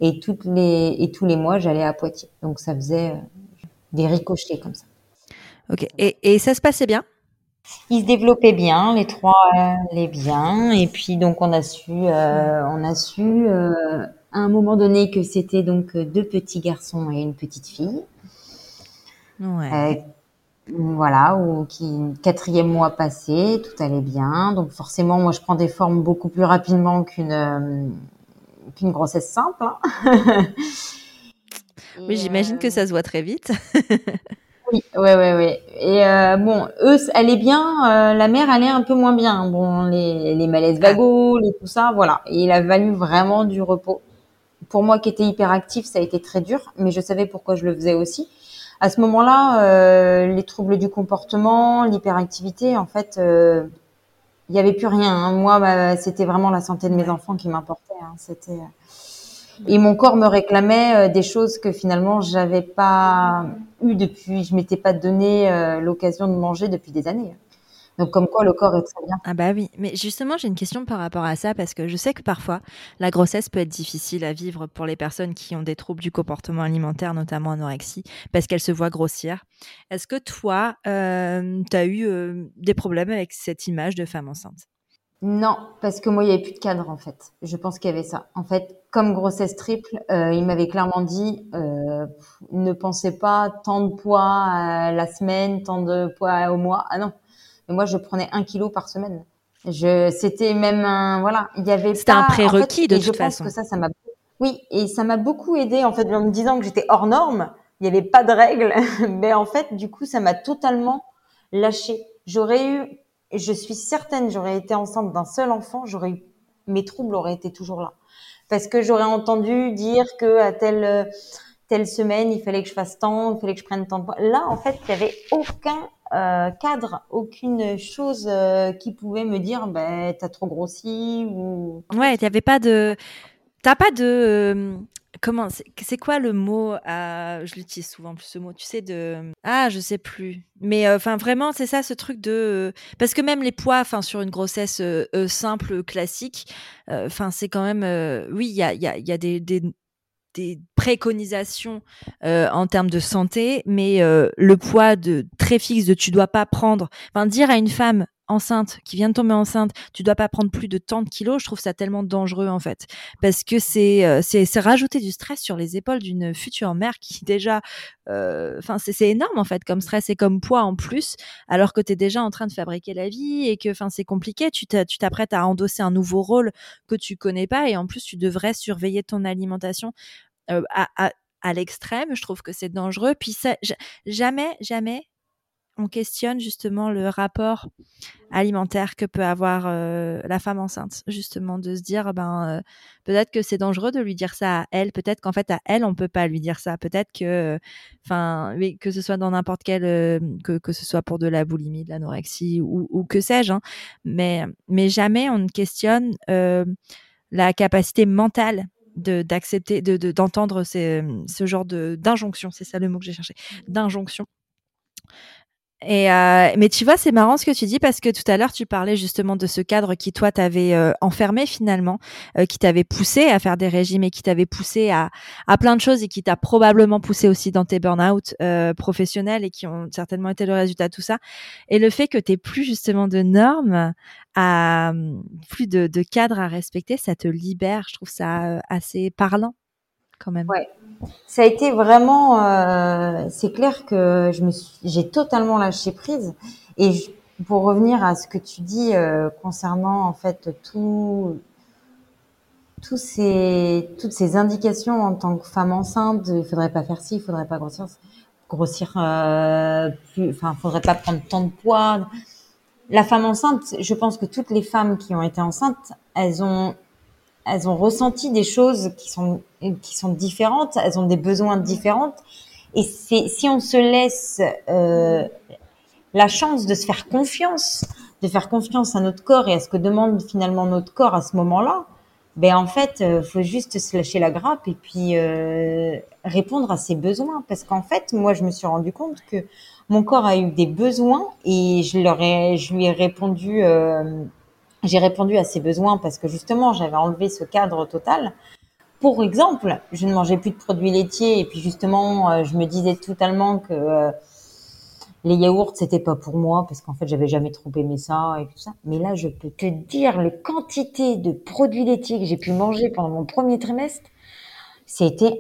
et les et tous les mois, j'allais à Poitiers. Donc, ça faisait des ricochets comme ça. Ok. Et ça se passait bien? Ils se développaient bien, les trois allaient bien, et puis donc on a su, euh, on a su euh, à un moment donné que c'était donc deux petits garçons et une petite fille. Ouais. Euh, voilà, ou qui quatrième mois passé, tout allait bien. Donc forcément, moi je prends des formes beaucoup plus rapidement qu'une qu'une grossesse simple. Hein. [laughs] oui, j'imagine que ça se voit très vite. [laughs] oui, ouais, ouais, ouais. Et bon, eux, elle est bien, la mère, est un peu moins bien. Bon, les, les malaises vagos, les tout ça, voilà. Et il a valu vraiment du repos. Pour moi qui étais hyperactif, ça a été très dur, mais je savais pourquoi je le faisais aussi à ce moment-là, euh, les troubles du comportement, l'hyperactivité, en fait, euh, il n'y avait plus rien. Hein. Moi, bah, c'était vraiment la santé de mes enfants qui m'importait. Hein. C'était euh, et mon corps me réclamait des choses que finalement j'avais pas eu depuis. Je m'étais pas donné l'occasion de manger depuis des années. Donc comme quoi le corps est très bien. Ah bah oui, mais justement j'ai une question par rapport à ça parce que je sais que parfois la grossesse peut être difficile à vivre pour les personnes qui ont des troubles du comportement alimentaire, notamment anorexie, parce qu'elles se voient grossir. Est-ce que toi, euh, tu as eu euh, des problèmes avec cette image de femme enceinte? Non, parce que moi, il n'y avait plus de cadre, en fait. Je pense qu'il y avait ça. En fait, comme grossesse triple, euh, il m'avait clairement dit, euh, ne pensez pas tant de poids à la semaine, tant de poids au mois. Ah non, mais moi, je prenais un kilo par semaine. Je, c'était même un, voilà, il y avait C'était un prérequis de toute je façon. Pense que ça, ça m'a, oui, et ça m'a beaucoup aidé, en fait, en me disant que j'étais hors norme. Il n'y avait pas de règles. [laughs] Mais en fait, du coup, ça m'a totalement lâché. J'aurais eu, je suis certaine, j'aurais été enceinte d'un seul enfant, j'aurais eu, mes troubles auraient été toujours là. Parce que j'aurais entendu dire que à telle, telle semaine, il fallait que je fasse tant, il fallait que je prenne tant de poids. Là, en fait, il n'y avait aucun euh, cadre, aucune chose euh, qui pouvait me dire ben t'as trop grossi ou ouais il avait pas de t'as pas de euh, comment c'est quoi le mot je l'utilise souvent plus ce mot tu sais de ah je sais plus. Mais enfin vraiment c'est ça ce truc de parce que même les poids enfin sur une grossesse simple classique enfin c'est quand même oui il y a y a, y a des, préconisations euh, en termes de santé, mais euh, le poids de très fixe de tu dois pas prendre, enfin dire à une femme enceinte qui vient de tomber enceinte, tu dois pas prendre plus de tant de kilos, je trouve ça tellement dangereux en fait, parce que c'est euh, c'est rajouter du stress sur les épaules d'une future mère qui déjà, enfin c'est c'est énorme en fait comme stress et comme poids en plus, alors que tu es déjà en train de fabriquer la vie et que c'est compliqué, tu t'apprêtes à endosser un nouveau rôle que tu connais pas et en plus tu devrais surveiller ton alimentation euh, à, à, l'extrême. Je trouve que c'est dangereux. Puis ça, jamais, jamais on questionne justement le rapport alimentaire que peut avoir euh, la femme enceinte, justement de se dire ben euh, peut-être que c'est dangereux de lui dire ça à elle, peut-être qu'en fait à elle on peut pas lui dire ça, peut-être que enfin que ce soit dans n'importe quel que, que ce soit pour de la boulimie, de l'anorexie ou, que sais-je, hein. mais mais jamais on ne questionne la capacité mentale d'accepter, de, d'entendre ce genre de d'injonction, c'est ça le mot que j'ai cherché, d'injonction. Et euh, mais tu vois, c'est marrant ce que tu dis parce que tout à l'heure tu parlais justement de ce cadre qui toi t'avait euh, enfermé finalement, euh, qui t'avait poussé à faire des régimes et qui t'avait poussé à, à plein de choses et qui t'a probablement poussé aussi dans tes burn-out professionnels et qui ont certainement été le résultat de tout ça. Et le fait que t'aies plus justement de normes, à plus de, de cadres à respecter, ça te libère. Je trouve ça assez parlant quand même. Ouais, ça a été vraiment. Euh, c'est clair que je me j'ai totalement lâché prise. Et pour revenir à ce que tu dis euh, concernant en fait tout, tous ces, toutes ces indications en tant que femme enceinte, il faudrait pas faire ci, il faudrait pas grossir, grossir euh, plus, enfin, faudrait pas prendre tant de poids. La femme enceinte, je pense que toutes les femmes qui ont été enceintes, elles ont elles ont ressenti des choses qui sont qui sont différentes, elles ont des besoins différents. Et c'est si on se laisse euh, la chance de se faire confiance, de faire confiance à notre corps et à ce que demande finalement notre corps à ce moment-là, ben en fait, euh, faut juste se lâcher la grappe et puis euh, répondre à ses besoins. Parce qu'en fait, moi, je me suis rendu compte que mon corps a eu des besoins et je leur ai, je lui ai répondu euh, j'ai répondu à ses besoins parce que justement, j'avais enlevé ce cadre total. Pour exemple, je ne mangeais plus de produits laitiers et puis justement, euh, je me disais totalement que euh, les yaourts c'était pas pour moi parce qu'en fait, j'avais jamais trop aimé ça et tout ça. Mais là, je peux te dire les quantités de produits laitiers que j'ai pu manger pendant mon premier trimestre. C'était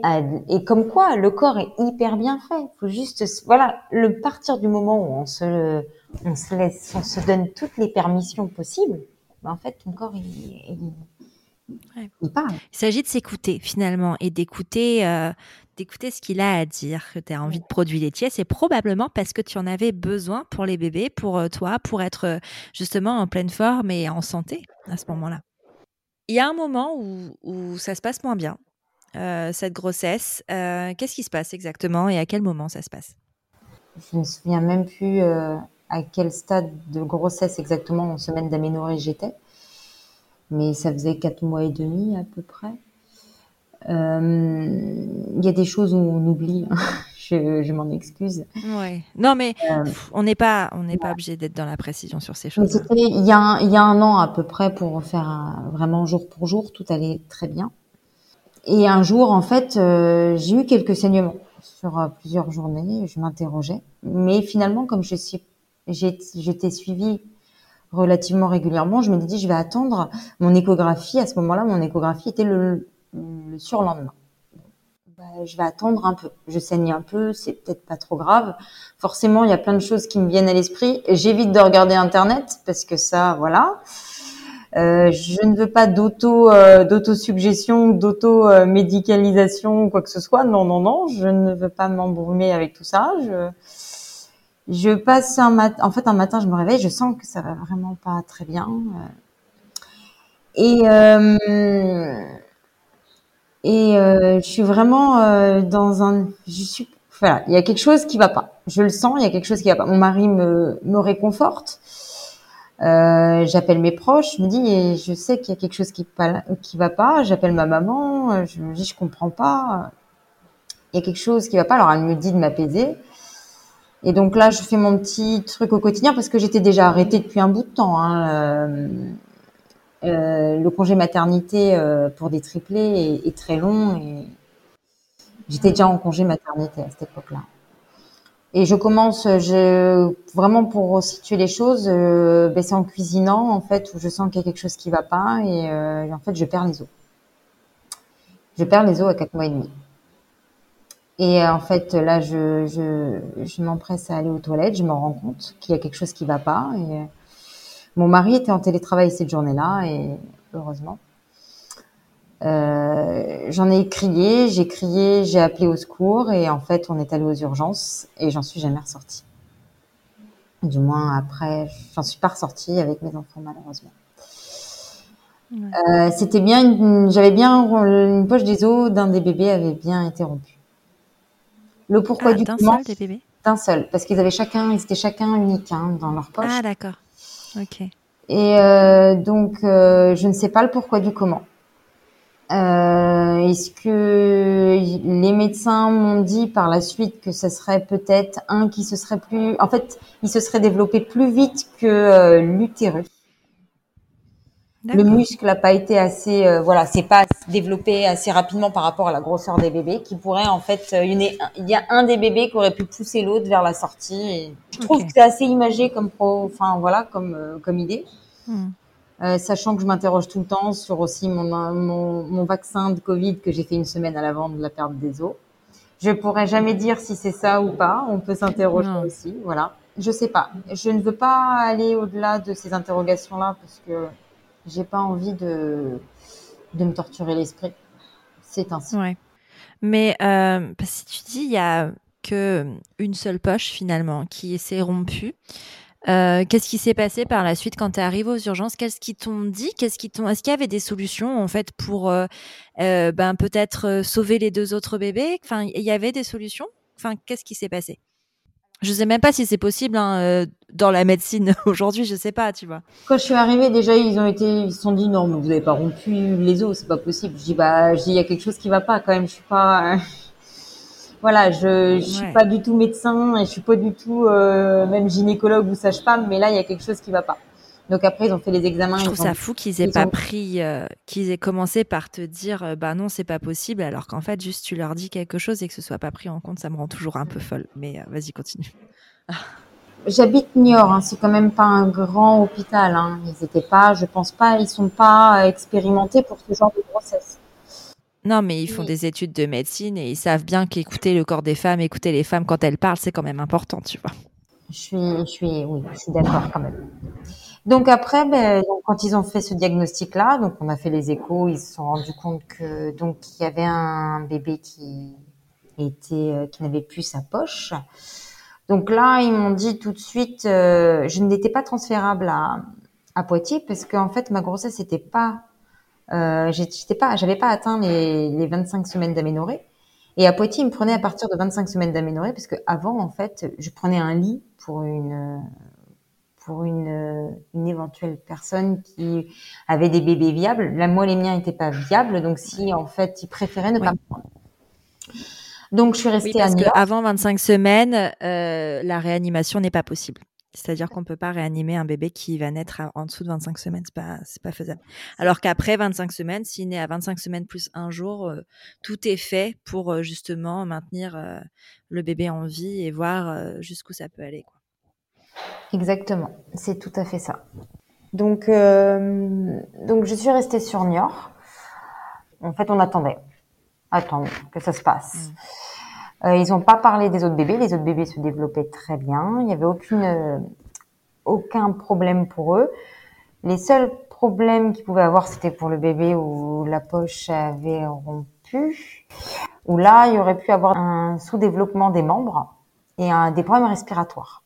et comme quoi le corps est hyper bien fait. Faut juste voilà le partir du moment où on se on se laisse on se donne toutes les permissions possibles bah, en fait, ton corps, il, il parle. Il s'agit de s'écouter finalement et d'écouter euh, d'écouter ce qu'il a à dire, que tu as envie de produits laitiers, c'est probablement parce que tu en avais besoin pour les bébés, pour euh, toi, pour être euh, justement en pleine forme et en santé à ce moment-là. Il y a un moment où, ça se passe moins bien, euh, cette grossesse. Qu'est-ce qui se passe exactement et à quel moment ça se passe? Je ne me souviens même plus à quel stade de grossesse exactement en semaine d'aménorrhée j'étais, mais ça faisait quatre mois et demi à peu près. Euh, il y a des choses où on oublie. Hein. [laughs] je, m'en excuse. Ouais. Non, mais euh, on n'est pas, on n'est pas obligé d'être dans la précision sur ces choses. Il y, a un, il y a un an à peu près pour faire vraiment jour pour jour, tout allait très bien. Et un jour, en fait, euh, j'ai eu quelques saignements sur plusieurs journées. Je m'interrogeais, mais finalement, comme je suis, j'étais suivie relativement régulièrement, je me dit je vais attendre mon échographie. À ce moment-là, mon échographie était le le surlendemain. Bah, je vais attendre un peu. Je saigne un peu, c'est peut-être pas trop grave. Forcément, il y a plein de choses qui me viennent à l'esprit. J'évite de regarder Internet parce que ça, voilà. Euh, je ne veux pas d'auto euh, d'auto-suggestion, d'auto-médicalisation ou quoi que ce soit. Non, non, non, je ne veux pas m'embrumer avec tout ça. Je, je passe un matin. En fait, un matin, je me réveille, je sens que ça va vraiment pas très bien. Et euh, et euh, je suis vraiment euh, dans un, je suis, voilà, il y a quelque chose qui va pas. Je le sens, il y a quelque chose qui va pas. Mon mari me, me réconforte. Euh, j'appelle mes proches, je me dis, je sais qu'il y a quelque chose qui, pas, qui va pas. J'appelle ma maman, je me dis, je comprends pas. Il y a quelque chose qui va pas. Alors elle me dit de m'apaiser. Et donc là, je fais mon petit truc au quotidien parce que j'étais déjà arrêtée depuis un bout de temps. Hein. Euh, euh, le congé maternité euh, pour des triplés est, très long et j'étais déjà en congé maternité à cette époque-là. Et je commence, je, vraiment pour situer les choses, ben c'est en cuisinant en fait où je sens qu'il y a quelque chose qui va pas et, en fait je perds les os. Je perds les os à 4 mois et demi. Et en fait là je, je, je m'empresse à aller aux toilettes, je me rends compte qu'il y a quelque chose qui va pas et mon mari était en télétravail cette journée-là et heureusement. Euh, j'en ai crié, j'ai crié, j'ai appelé au secours et en fait on est allé aux urgences et j'en suis jamais ressortie. Du moins après, j'en suis pas ressortie avec mes enfants malheureusement. Euh, c'était bien, j'avais bien une poche des os d'un des bébés avait bien été rompue. Le pourquoi ah, du comment D'un seul des bébés D'un seul, parce qu'ils avaient chacun, ils étaient chacun uniques hein, dans leur poche. Ah d'accord. Ok. Et euh, donc, euh, je ne sais pas le pourquoi du comment. Euh, Est-ce que les médecins m'ont dit par la suite que ce serait peut-être un qui se serait plus, en fait, il se serait développé plus vite que euh, l'utérus? Le muscle n'a pas été assez, euh, voilà, c'est pas développé assez rapidement par rapport à la grosseur des bébés, qui pourrait en fait, euh, il y a un des bébés qui aurait pu pousser l'autre vers la sortie. Et je trouve que c'est assez imagé comme pro, enfin voilà, comme euh, comme idée. Hmm. sachant que je m'interroge tout le temps sur aussi mon, mon, mon vaccin de Covid que j'ai fait une semaine à l'avant de la perte des os. Je pourrais jamais dire si c'est ça ou pas. On peut s'interroger aussi, voilà. Je sais pas. Je ne veux pas aller au-delà de ces interrogations-là parce que j'ai pas envie de, de me torturer l'esprit. C'est ainsi. Ouais. Mais euh, si tu dis il y a que une seule poche finalement qui s'est rompue. Euh, qu'est-ce qui s'est passé par la suite quand tu es arrivé aux urgences? Qu'est-ce qu'ils t'ont dit? Qu'est-ce qu'ils Est-ce qu'il y avait des solutions en fait pour euh, ben peut-être sauver les deux autres bébés? Enfin, il y avait des solutions? Enfin, qu'est-ce qui s'est passé? Je sais même pas si c'est possible hein, euh, dans la médecine [laughs] aujourd'hui, je sais pas, tu vois. Quand je suis arrivée, déjà ils ont été, ils se sont dit non, mais vous avez pas rompu les os, c'est pas possible. Je dis bah, je dis il y a quelque chose qui va pas quand même. Je suis pas, [laughs] voilà, je, je suis pas du tout médecin et je suis pas du tout euh, même gynécologue ou sage-femme, mais là il y a quelque chose qui va pas. Donc après, ils ont fait les examens. Je trouve ça fou qu'ils aient pas pris, euh, qu'ils aient commencé par te dire, euh, bah non, c'est pas possible, alors qu'en fait, juste tu leur dis quelque chose et que ce soit pas pris en compte, ça me rend toujours un peu folle. Mais euh, vas-y, continue. [laughs] J'habite Niort, hein, c'est quand même pas un grand hôpital. Hein. Ils étaient pas, je pense pas, ils sont pas expérimentés pour ce genre de grossesse. Non, mais ils font des études de médecine et ils savent bien qu'écouter le corps des femmes, écouter les femmes quand elles parlent, c'est quand même important, tu vois. Je suis, je suis, oui, je suis d'accord quand même. Donc après, ben, quand ils ont fait ce diagnostic-là, donc on a fait les échos, ils se sont rendus compte que donc il y avait un bébé qui était euh, qui n'avait plus sa poche. Donc là, ils m'ont dit tout de suite, euh, je n'étais pas transférable à, Poitiers parce qu'en fait ma grossesse n'était pas, euh, j'étais pas, j'avais pas atteint les, les 25 semaines d'aménorrhée. Et à Poitiers, ils me prenaient à partir de 25 semaines d'aménorrhée parce que avant, en fait, je prenais un lit pour une pour une, une éventuelle personne qui avait des bébés viables. Là, moi, les miens n'étaient pas viables, donc si en fait, ils préféraient ne pas me prendre. Donc, je suis restée oui, parce à Avant 25 semaines, euh, la réanimation n'est pas possible. C'est-à-dire qu'on ne peut pas réanimer un bébé qui va naître en dessous de 25 semaines. C'est pas, c'est pas faisable. Alors qu'après 25 semaines, s'il naît à 25 semaines plus un jour, euh, tout est fait pour euh, justement maintenir euh, le bébé en vie et voir jusqu'où ça peut aller. Quoi. Exactement, c'est tout à fait ça. Donc, euh, donc je suis restée sur Niort. En fait, on attendait, attendre que ça se passe. Euh, ils n'ont pas parlé des autres bébés. Les autres bébés se développaient très bien. Il n'y avait aucune, euh, aucun problème pour eux. Les seuls problèmes qu'ils pouvaient avoir, c'était pour le bébé où la poche avait rompu. Où là, il y aurait pu avoir un sous-développement des membres et un, des problèmes respiratoires.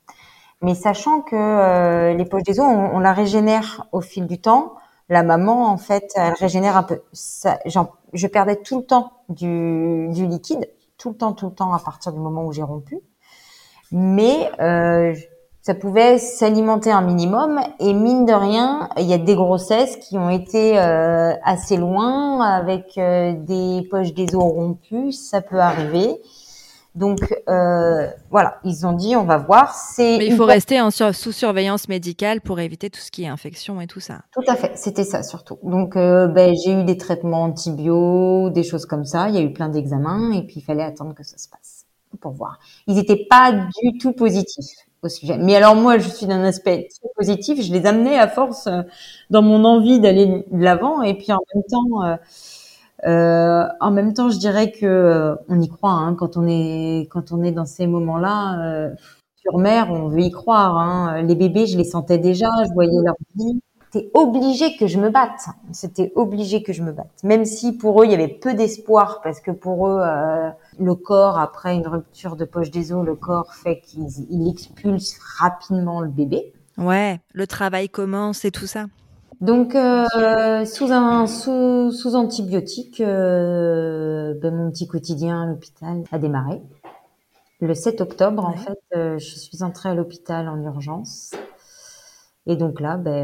Mais sachant que euh, les poches des os, on, on, la régénère au fil du temps. La maman, en fait, elle régénère un peu. Ça, je perdais tout le temps du, du, liquide, tout le temps, tout le temps à partir du moment où j'ai rompu. Mais euh, ça pouvait s'alimenter un minimum. Et mine de rien, il y a des grossesses qui ont été euh, assez loin avec euh, des poches des os rompues. Ça peut arriver. Donc euh, voilà, ils ont dit on va voir. C'est mais il faut rester en sur, sous surveillance médicale pour éviter tout ce qui est infection et tout ça. Tout à fait, c'était ça surtout. Donc euh, ben, j'ai eu des traitements antibio, des choses comme ça. Il y a eu plein d'examens et puis il fallait attendre que ça se passe pour voir. Ils n'étaient pas du tout positifs au sujet. Mais alors moi, je suis d'un aspect très positif. Je les amenais à force euh, dans mon envie d'aller de l'avant et puis en même temps. Euh, en même temps, je dirais que euh, on y croit hein, quand on est quand on est dans ces moments-là. Euh, sur mer, on veut y croire. Hein. Les bébés, je les sentais déjà, je voyais leur vie. C'était obligé que je me batte. C'était obligé que je me batte. Même si pour eux, il y avait peu d'espoir parce que pour eux, euh, le corps, après une rupture de poche des os, le corps fait qu'il expulse rapidement le bébé. Ouais, le travail commence et tout ça. Donc euh, sous un sous, sous antibiotiques, euh, ben, mon petit quotidien à l'hôpital a démarré. Le 7 octobre, ouais. en fait, euh, je suis entrée à l'hôpital en urgence. Et donc là, ben,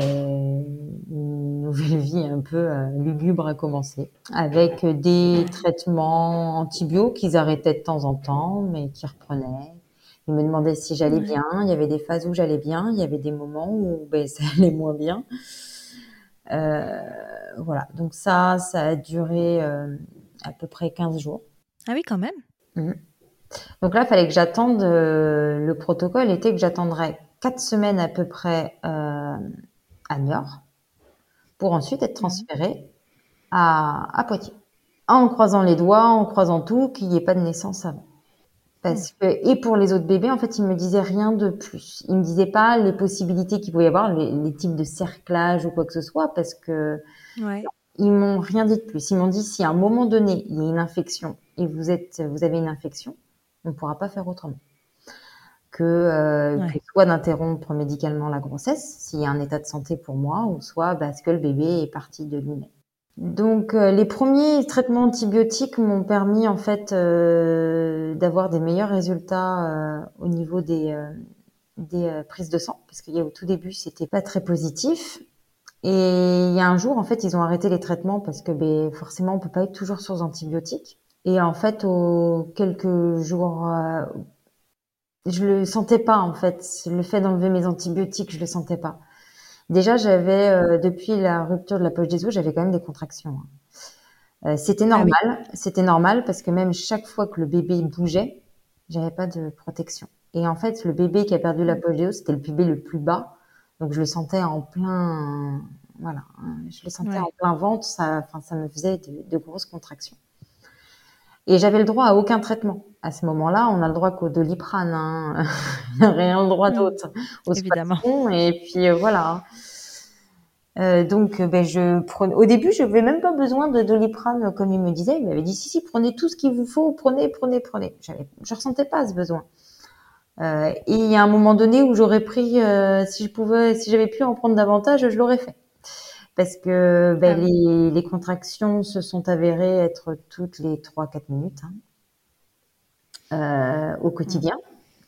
une nouvelle vie un peu euh, lugubre a commencé, avec des traitements antibio qu'ils arrêtaient de temps en temps, mais qui reprenaient. Ils me demandaient si j'allais bien. Il y avait des phases où j'allais bien, il y avait des moments où ben, [laughs] ça allait moins bien. Euh, voilà, donc ça, ça a duré euh, à peu près 15 jours. Ah oui, quand même. Mmh. Donc là, il fallait que j'attende, euh, le protocole était que j'attendrais 4 semaines à peu près euh, à Niort pour ensuite être transférée à, à Poitiers. En croisant les doigts, en croisant tout, qu'il n'y ait pas de naissance avant. Parce que, et pour les autres bébés, en fait, ils me disaient rien de plus. Ils me disaient pas les possibilités qu'il pouvait y avoir, les, les, types de cerclage ou quoi que ce soit, parce que ouais. ils m'ont rien dit de plus. Ils m'ont dit si à un moment donné il y a une infection et vous êtes, vous avez une infection, on ne pourra pas faire autrement que, euh, ouais. que soit d'interrompre médicalement la grossesse s'il y a un état de santé pour moi, ou soit parce que le bébé est parti de lui-même. Donc euh, les premiers traitements antibiotiques m'ont permis en fait euh, d'avoir des meilleurs résultats euh, au niveau des, euh, des euh, prises de sang parce qu'au tout début c'était pas très positif. Et il y a un jour en fait ils ont arrêté les traitements parce que ben, forcément on peut pas être toujours sur antibiotiques. Et en fait aux quelques jours euh, je le sentais pas en fait. Le fait d'enlever mes antibiotiques je le sentais pas Déjà, j'avais euh, depuis la rupture de la poche des os, j'avais quand même des contractions. Euh, c'était normal, ah oui. c'était normal parce que même chaque fois que le bébé bougeait, j'avais pas de protection. Et en fait, le bébé qui a perdu la poche des os, c'était le bébé le plus bas, donc je le sentais en plein, voilà, je le sentais ouais. en plein ventre, ça, enfin, ça me faisait de, de grosses contractions. Et j'avais le droit à aucun traitement. À ce moment-là, on a le droit qu'au doliprane, hein. [laughs] rien le droit d'autre. Évidemment. Et puis euh, voilà. Euh, donc, ben, je prenais. Au début, je n'avais même pas besoin de doliprane, comme il me disait. Il m'avait dit si, si, prenez tout ce qu'il vous faut, prenez, prenez, prenez. Je ressentais pas ce besoin. Euh, et il y a un moment donné où j'aurais pris, euh, si je pouvais, si j'avais pu en prendre davantage, je l'aurais fait. Parce que ben, ah les, les, contractions se sont avérées être toutes les 3-4 minutes hein, euh, au quotidien,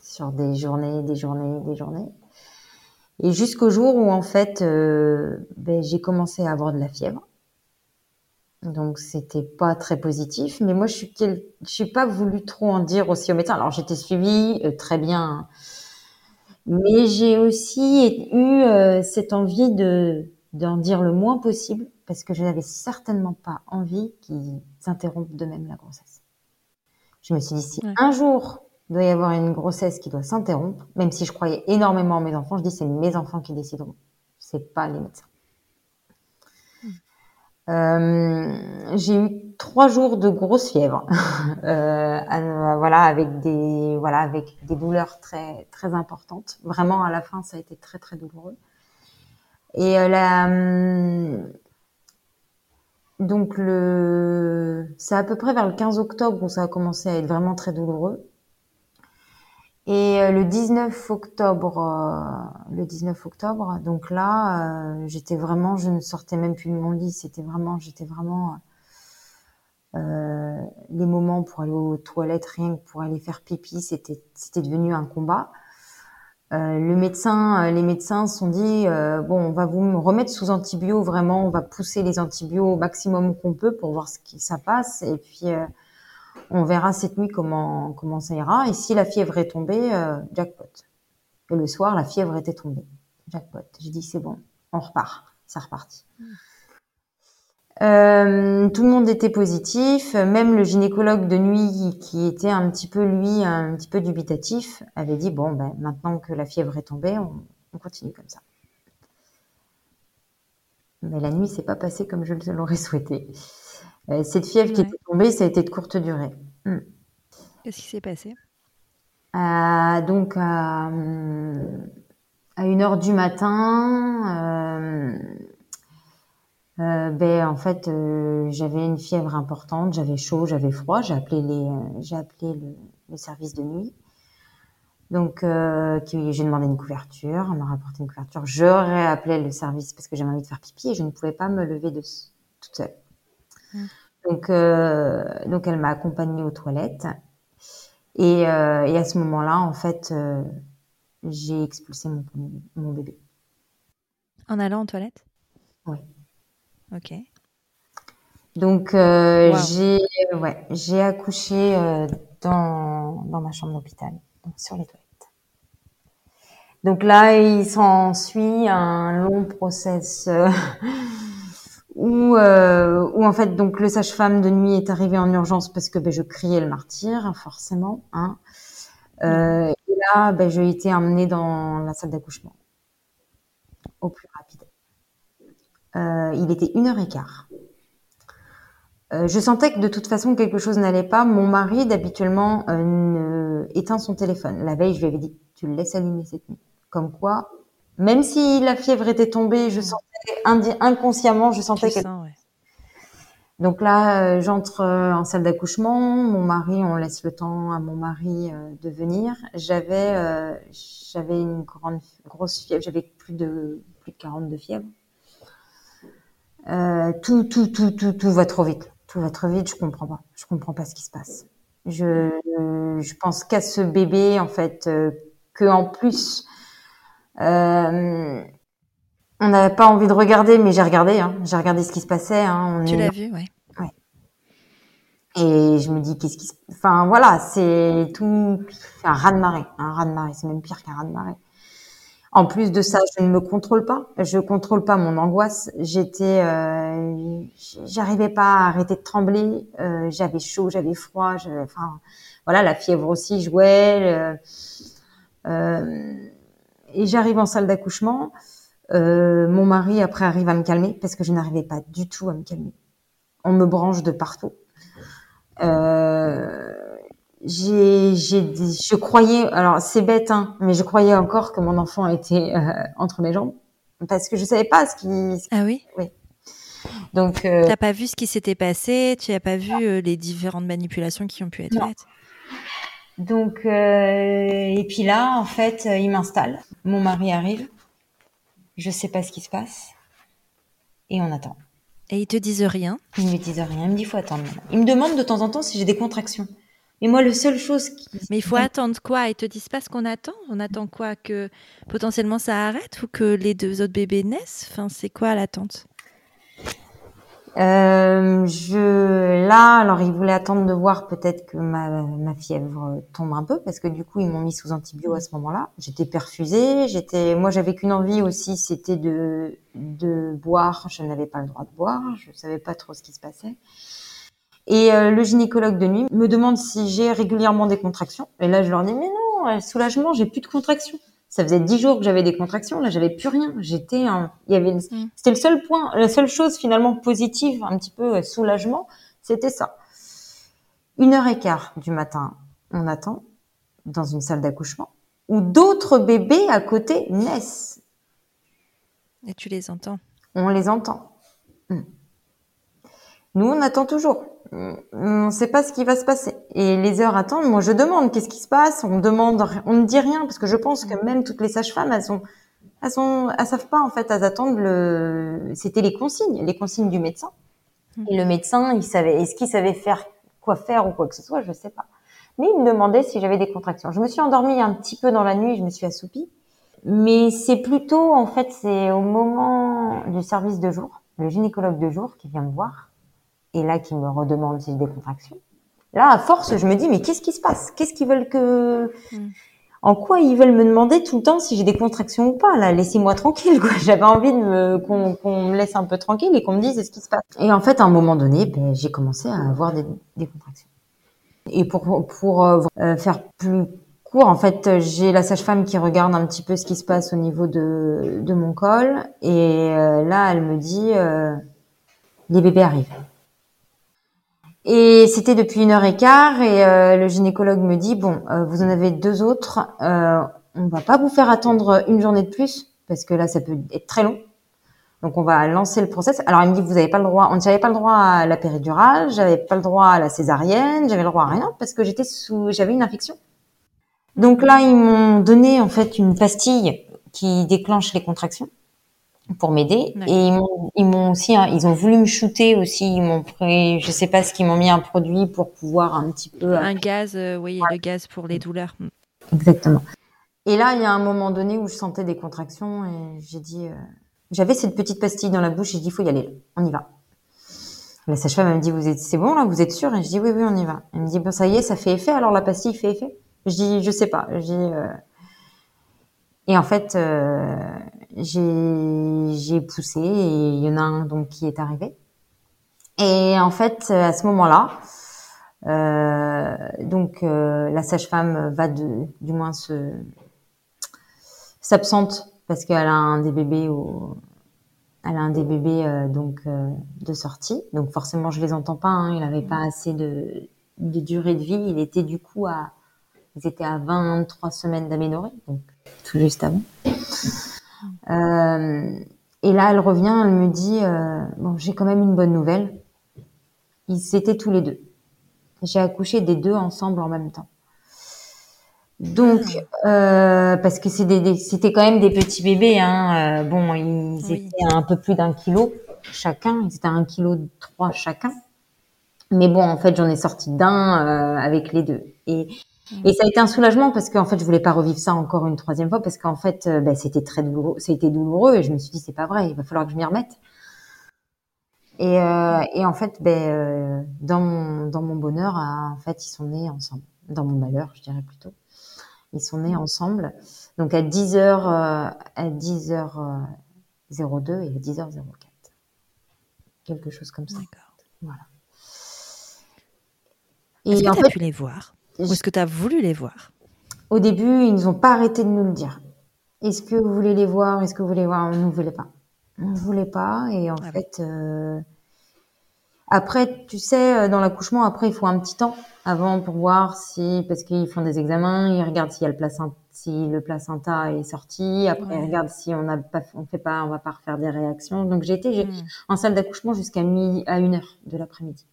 sur des journées, des journées, des journées. Et jusqu'au jour où en fait, euh, ben, j'ai commencé à avoir de la fièvre. Donc c'était pas très positif, mais moi je suis je suis pas voulu trop en dire aussi au médecin. Alors j'étais suivie euh, très bien, mais j'ai aussi eu euh, cette envie de d'en dire le moins possible parce que je n'avais certainement pas envie qu'ils s'interrompent de même la grossesse. Je me suis dit si un jour doit y avoir une grossesse qui doit s'interrompre, même si je croyais énormément en mes enfants, je dis c'est mes enfants qui décideront, c'est pas les médecins. Euh, j'ai eu trois jours de grosse fièvre, [laughs] euh, voilà, avec des, voilà, avec des douleurs très, très importantes. Vraiment, à la fin, ça a été très, très douloureux. Et euh, la, hum, donc le, c'est à peu près vers le 15 octobre où ça a commencé à être vraiment très douloureux. Et euh, le 19 octobre, euh, le 19 octobre, donc là, euh, j'étais vraiment, je ne sortais même plus de mon lit. C'était vraiment, j'étais vraiment les moments pour aller aux toilettes, rien que pour aller faire pipi, c'était, c'était devenu un combat. Le médecin, les médecins sont dit bon, on va vous remettre sous antibio, vraiment, on va pousser les antibio au maximum qu'on peut pour voir ce qui ça passe. Et puis on verra cette nuit comment, comment ça ira. Et si la fièvre est tombée, euh, jackpot. Et le soir, la fièvre était tombée. Jackpot. J'ai dit, c'est bon, on repart. Ça reparti. Euh, tout le monde était positif, même le gynécologue de nuit qui était un petit peu lui un petit peu dubitatif avait dit bon ben maintenant que la fièvre est tombée, on, on continue comme ça. Mais la nuit s'est pas passée comme je l'aurais souhaité. Euh, cette fièvre qui était tombée, ça a été de courte durée. Hmm. Qu'est-ce qui s'est passé? Euh, Donc, à, à 1h du matin, euh, ben, en fait, j'avais une fièvre importante, j'avais chaud, j'avais froid. J'ai appelé, les, j'ai appelé le, service de nuit. Donc, j'ai demandé une couverture, on m'a rapporté une couverture. J'aurais appelé le service parce que j'avais envie de faire pipi et je ne pouvais pas me lever de, toute seule. Mmh. Donc, euh, donc elle m'a accompagnée aux toilettes. Et, euh, et à ce moment-là, en fait, euh, j'ai expulsé mon, mon, bébé. En allant aux toilettes? Oui. Ok. Donc, euh, j'ai ouais, j'ai accouché euh, dans, dans ma chambre d'hôpital, sur les toilettes. Donc là, il s'ensuit un long process [laughs] où, euh, où en fait donc le sage-femme de nuit est arrivé en urgence parce que ben, je criais le martyr forcément. Hein. Euh, et là, ben, j'ai été emmenée dans la salle d'accouchement au plus rapide. Euh, il était une heure et quart. Euh, je sentais que de toute façon quelque chose n'allait pas. Mon mari d'habituellement euh, éteint son téléphone. La veille, je lui avais dit tu le laisses allumer cette nuit. Comme quoi, même si la fièvre était tombée, je sentais inconsciemment, je sentais que. Donc là, euh, j'entre en salle d'accouchement. Mon mari, on laisse le temps à mon mari de venir. J'avais, j'avais une grande, grosse fièvre. J'avais plus de plus de 40 de tout, tout, tout, tout, tout va trop vite. Tout va trop vite. Je comprends pas. Je comprends pas ce qui se passe. Je, je pense qu'à ce bébé, en fait, que en plus, euh, on n'avait pas envie de regarder, mais j'ai regardé. Hein. J'ai regardé ce qui se passait. Hein. On tu l'as vu, ouais. ouais. Et je me dis, qu'est-ce qui se... Enfin, voilà, c'est tout... un ras-de-marée. Un raz-de-marée, c'est même pire qu'un raz-de-marée. En plus de ça, je ne me contrôle pas. Je contrôle pas mon angoisse. J'étais, euh, j'arrivais pas à arrêter de trembler. Euh, j'avais chaud, j'avais froid. Enfin, voilà, la fièvre aussi jouait. Euh, et j'arrive en salle d'accouchement. Euh, mon mari après arrive à me calmer parce que je n'arrivais pas du tout à me calmer. On me branche de partout. Euh, j'ai, j'ai, je croyais, alors c'est bête, hein, mais je croyais encore que mon enfant était euh, entre mes jambes. parce que je savais pas ce qui. Ah oui? Oui. Donc. Euh... T'as pas vu ce qui s'était passé? Tu n'as pas vu euh, les différentes manipulations qui ont pu être faites? Donc euh, et puis là, en fait, il m'installe. Mon mari arrive. Je sais pas ce qui se passe et on attend. Et ils te disent rien? Ils me disent rien. Ils me disent faut attendre. Ils me demandent de temps en temps si j'ai des contractions. Mais moi, le seule chose qui... Mais il faut attendre quoi? Ils te disent pas ce qu'on attend? On attend quoi? Que potentiellement ça arrête ou que les deux autres bébés naissent? Enfin, c'est quoi l'attente? Euh, je là, alors ils voulaient attendre de voir peut-être que ma, ma fièvre tombe un peu parce que du coup ils m'ont mis sous antibio à ce moment-là. J'étais perfusée, j'étais, moi j'avais qu'une envie aussi, c'était de de boire. Je n'avais pas le droit de boire, je savais pas trop ce qui se passait. Et euh, le gynécologue de nuit me demande si j'ai régulièrement des contractions. Et là je leur dis mais non, soulagement, j'ai plus de contractions. Ça faisait dix jours que j'avais des contractions, là j'avais plus rien. J'étais, un... il y avait, mm. c'était le seul point, la seule chose finalement positive, un petit peu euh, soulagement, c'était ça. Une heure et quart du matin, on attend dans une salle d'accouchement où d'autres bébés à côté naissent. Et tu les entends? On les entend. Mm. Nous, on attend toujours on ne sait pas ce qui va se passer. Et les heures attendent. Moi, je demande qu'est-ce qui se passe. On demande, on ne dit rien parce que je pense que même toutes les sages-femmes, elles sont, elles sont, elles savent pas en fait. Elles attendent le. C'était les consignes, les consignes du médecin. Et le médecin, il savait, est-ce qu'il savait faire quoi faire ou quoi que ce soit, je sais pas. Mais il me demandait si j'avais des contractions. Je me suis endormie un petit peu dans la nuit, je me suis assoupie. Mais c'est plutôt, en fait, c'est au moment du service de jour, le gynécologue de jour qui vient me voir et là qui me redemande si j'ai des contractions. Là, à force, je me dis mais qu'est-ce qui se passe? Qu'est-ce qu'ils veulent que hmm. En quoi ils veulent me demander tout le temps si j'ai des contractions ou pas? Là, laissez-moi tranquille. Quoi. [laughs] J'avais envie de me qu'on, me laisse un peu tranquille et qu'on me dise ce qui se passe. Et en fait, à un moment donné, ben, j'ai commencé à avoir des, des contractions. Et pour pour euh, faire plus court, en fait, j'ai la sage-femme qui regarde un petit peu ce qui se passe au niveau de de mon col et euh, là, elle me dit euh, les bébés arrivent. Et c'était depuis une heure et quart et euh, le gynécologue me dit bon, euh, vous en avez deux autres, euh, on va pas vous faire attendre une journée de plus parce que là ça peut être très long. Donc on va lancer le process. Alors il me dit vous n'avez pas le droit, on j'avais pas le droit à la péridurale, j'avais pas le droit à la césarienne, j'avais le droit à rien parce que j'étais sous, j'avais une infection. Donc là ils m'ont donné en fait une pastille qui déclenche les contractions pour m'aider. Et ils m'ont, aussi, hein, ils ont voulu me shooter aussi. Ils m'ont pris, je sais pas ce qu'ils m'ont mis un produit pour pouvoir un petit peu. Un gaz, euh, oui, le gaz pour les douleurs. Mm. Exactement. Et là, il y a un moment donné où je sentais des contractions et j'ai dit, euh, j'avais cette petite pastille dans la bouche et j'ai dit, il faut y aller, on y va. La sage-femme me dit, vous êtes, c'est bon là, vous êtes sûr Et je dis, oui, oui, on y va. Elle me dit, bon, ça y est, ça fait effet. Alors la pastille fait effet? Je dis, je sais pas. Je dis, euh, et en fait, euh, j'ai poussé et il y en a un donc qui est arrivé. Et en fait, à ce moment-là, euh, donc euh, la sage-femme va de, du moins se s'absente parce qu'elle a un des bébés au, elle a un des bébés euh, donc euh, de sortie. Donc forcément, je les entends pas. Hein, il n'avait pas assez de, de durée de vie. Il était du coup à, ils étaient à 23 semaines d'aménorrhée, donc tout juste avant. Euh, et là, elle revient, elle me dit euh, bon, j'ai quand même une bonne nouvelle. Ils étaient tous les deux. J'ai accouché des deux ensemble en même temps. Donc, euh, parce que c'était quand même des petits bébés. Hein. Bon, ils étaient un peu plus d'un kilo chacun. Ils étaient à un kilo trois chacun. Mais bon, en fait, j'en ai sorti d'un euh, avec les deux. Et. Et ça a été un soulagement parce qu'en fait, je voulais pas revivre ça encore une troisième fois parce qu'en fait, euh, ben, c'était très douloureux, c'était douloureux et je me suis dit c'est pas vrai, il va falloir que je m'y remette. Et, euh, et en fait, ben, euh, dans, mon, dans mon bonheur, en fait, ils sont nés ensemble. Dans mon malheur, je dirais plutôt. Ils sont nés ensemble. Donc à 10h, à 10h02 et à 10h04. Quelque chose comme ça. D'accord. Voilà. Et en fait, pu les voir? Ou est-ce que tu as voulu les voir? Au début, ils nous ont pas arrêté de nous le dire. Est-ce que vous voulez les voir? Est-ce que vous voulez voir? On ne voulait pas. On ne voulait pas. Et en ah fait, euh... Après, tu sais, dans l'accouchement, après, il faut un petit temps avant pour voir si, parce qu'ils font des examens, ils regardent s'il y a le placenta, si le placenta est sorti. Après, ils regardent si on n'a pas, on fait pas, on va pas refaire des réactions. Donc, j'ai été hmm. en salle d'accouchement jusqu'à mi, à une heure de l'après-midi.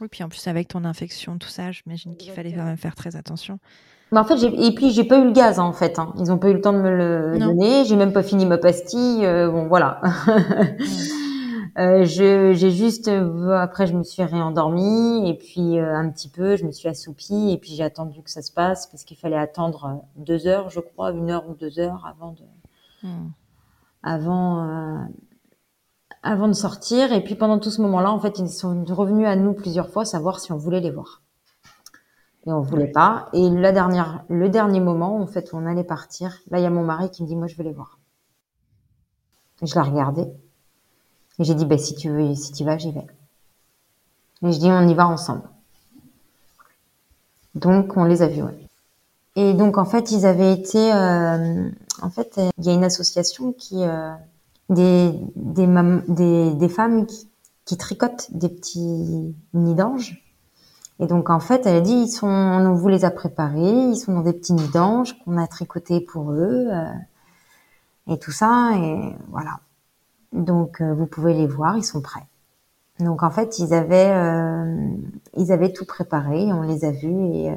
Oui, puis en plus avec ton infection, tout ça, j'imagine qu'il fallait quand même faire très attention. Mais en fait, et puis j'ai pas eu le gaz hein, en fait. Hein. Ils ont pas eu le temps de me le donner. J'ai même pas fini ma pastille. Euh, bon, voilà. [laughs] Euh, j'ai juste euh, après je me suis réendormie et puis euh, un petit peu je me suis assoupie et puis j'ai attendu que ça se passe parce qu'il fallait attendre deux heures je crois une heure ou deux heures avant de hmm. avant avant de sortir et puis pendant tout ce moment-là en fait ils sont revenus à nous plusieurs fois savoir si on voulait les voir et on voulait pas et la dernière le dernier moment en fait où on allait partir là il y a mon mari qui me dit moi je veux les voir je l'ai regardé et j'ai dit, bah, si tu veux, si tu vas, j'y vais. Et je dis, on y va ensemble. Donc, on les a vus, ouais. Et donc, en fait, ils avaient été, euh, en fait, il y a une association qui, euh, des, des, des, des, femmes qui, qui, tricotent des petits nids d'anges. Et donc, en fait, elle a dit, ils sont, on vous les a préparés, ils sont dans des petits nids d'anges qu'on a tricotés pour eux, euh, et tout ça, et voilà. Donc euh, vous pouvez les voir, ils sont prêts. Donc en fait, ils avaient euh, ils avaient tout préparé, on les a vus et euh,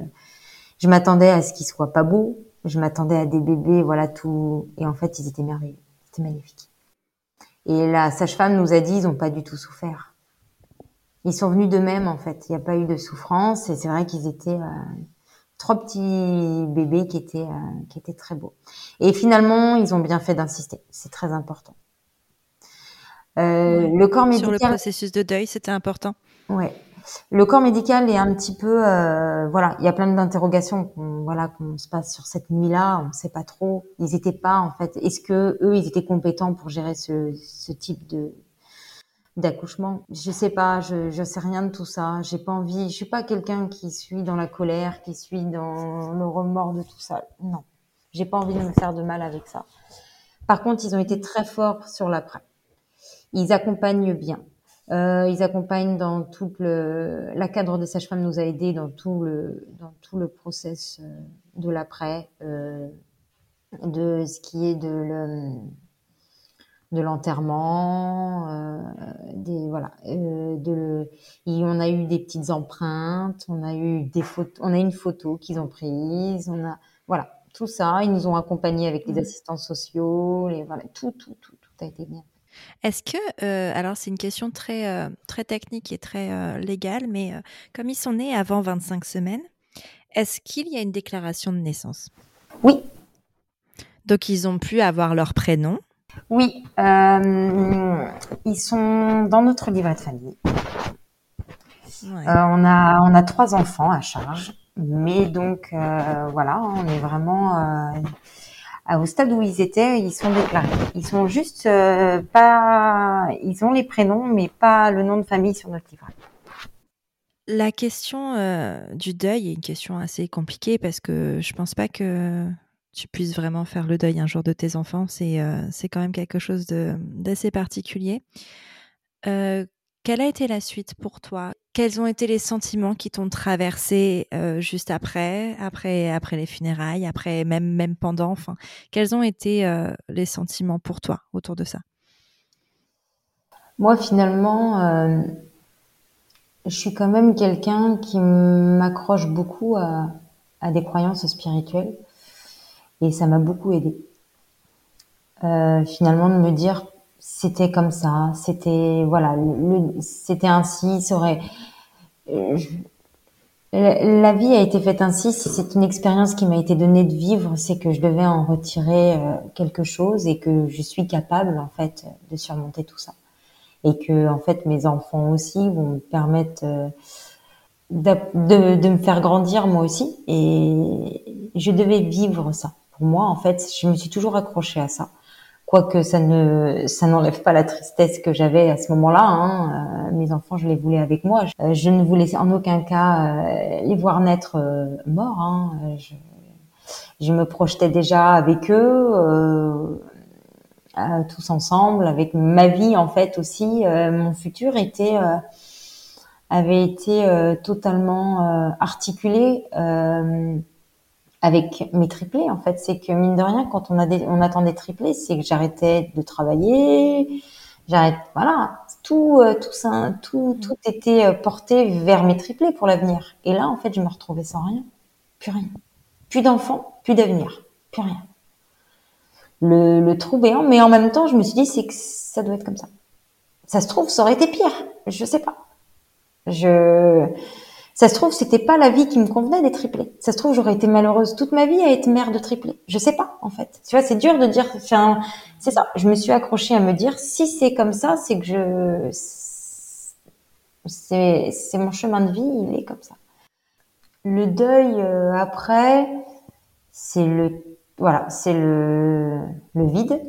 je m'attendais à ce qu'ils soient pas beaux, je m'attendais à des bébés, voilà tout et en fait, ils étaient merveilleux, c'était magnifique. Et la sage-femme nous a dit ils ont pas du tout souffert. Ils sont venus d'eux-mêmes en fait, il n'y a pas eu de souffrance et c'est vrai qu'ils étaient trois petits bébés qui étaient qui étaient très beaux. Et finalement, ils ont bien fait d'insister, c'est très important. Euh, le corps médical. Sur le processus de deuil, c'était important. Ouais. Le corps médical est un petit peu, euh, voilà, il y a plein d'interrogations qu'on, voilà, qu'on se passe sur cette nuit-là. On ne sait pas trop. Ils étaient pas, en fait. Est-ce que eux, ils étaient compétents pour gérer ce, ce type de d'accouchement? Je sais pas. Je, je sais rien de tout ça. J'ai pas envie. Je suis pas quelqu'un qui suit dans la colère, qui suit dans le remords de tout ça. Non, j'ai pas envie de me faire de mal avec ça. Par contre, ils ont été très forts sur l'après ils accompagnent bien. Euh, ils accompagnent dans tout le. La cadre des sages-femmes nous a aidés dans tout le dans tout le process euh, de l'après, euh, de ce qui est de le, de l'enterrement, euh, des voilà, euh, de on a eu des petites empreintes, on a eu des photos, on a une photo qu'ils ont prise, on a voilà tout ça, ils nous ont accompagnés avec les mmh. assistants sociaux, et voilà tout tout tout tout a été bien. Est-ce que, euh, alors c'est une question très, euh, très technique et très euh, légale, mais comme ils sont nés avant 25 semaines, est-ce qu'il y a une déclaration de naissance? Oui. Donc ils ont pu avoir leur prénom? Oui. ils sont dans notre livret de famille. on, a, on a trois enfants à charge, mais donc voilà, on est vraiment au stade où ils étaient, ils sont déclarés. Ils sont juste euh, pas, ils ont les prénoms, mais pas le nom de famille sur notre livret. La question euh, du deuil est une question assez compliquée parce que je pense pas que tu puisses vraiment faire le deuil un jour de tes enfants. C'est euh, c'est quand même quelque chose d'assez particulier. quelle a été la suite pour toi quels ont été les sentiments qui t'ont traversé euh, juste après, après, après les funérailles, après même même pendant, enfin, quels ont été euh, les sentiments pour toi autour de ça? Moi, finalement, euh, je suis quand même quelqu'un qui m'accroche beaucoup à, des croyances spirituelles, et ça m'a beaucoup aidé. finalement, de me dire c'était comme ça, c'était voilà, c'était ainsi, ça aurait. Euh, la vie a été faite ainsi. Si c'est une expérience qui m'a été donnée de vivre, c'est que je devais en retirer euh, quelque chose et que je suis capable en fait de surmonter tout ça. Et que en fait mes enfants aussi vont me permettre euh, de, de, de me faire grandir moi aussi. Et je devais vivre ça. Pour moi, en fait, je me suis toujours accrochée à ça quoique ça ne ça n'enlève pas la tristesse que j'avais à ce moment-là. Hein. Euh, mes enfants, je les voulais avec moi. Je, je ne voulais en aucun cas euh, les voir naître euh, morts. Hein. Je, je, me projetais déjà avec eux. tous ensemble, avec ma vie en fait aussi. mon futur était avait été totalement articulé avec mes triplés en fait. C'est que mine de rien, quand on a des, on attend des triplés, c'est que j'arrêtais de travailler, j'arrête, voilà, tout, euh, tout ça, tout, tout était euh, porté vers mes triplés pour l'avenir. Et là, en fait, je me retrouvais sans rien, plus rien, plus d'enfants, plus d'avenir, plus rien. Le, le trou béant, mais en même temps, je me suis dit, c'est que ça doit être comme ça. Ça se trouve, ça aurait été pire, je sais pas. Je, ça se trouve, c'était pas la vie qui me convenait des triplés. Ça se trouve, j'aurais été malheureuse toute ma vie à être mère de triplés. Je sais pas, en fait. Tu vois, c'est dur de dire. Enfin, c'est ça. Je me suis accrochée à me dire, si c'est comme ça, c'est que je, c'est, c'est mon chemin de vie, il est comme ça. Le deuil euh, après, c'est le, voilà, c'est le, le vide,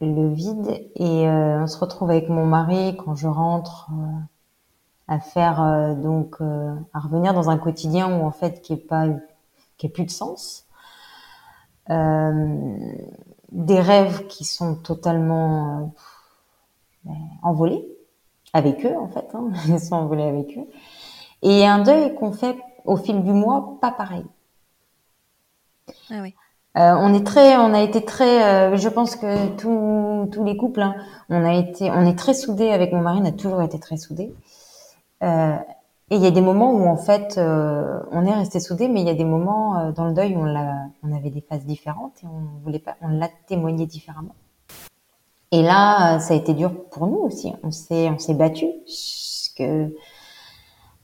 le vide, et euh, on se retrouve avec mon mari quand je rentre. Euh, à faire euh, donc euh, à revenir dans un quotidien où en fait qui est pas qui est plus de sens euh, des rêves qui sont totalement ben, envolés avec eux en fait hein, [laughs] ils sont envolés avec eux et un deuil qu'on fait au fil du mois pas pareil ah oui. On est très, on a été très, je pense que tous, tous les couples, hein, on a été, on est très soudés avec mon mari, on a toujours été très soudés. Euh, et il y a des moments où en fait euh, on est resté soudés, mais il y a des moments euh, dans le deuil où on, avait des phases différentes et on voulait pas, on l'a témoigné différemment. Et là, ça a été dur pour nous aussi. On s'est, on s'est battu que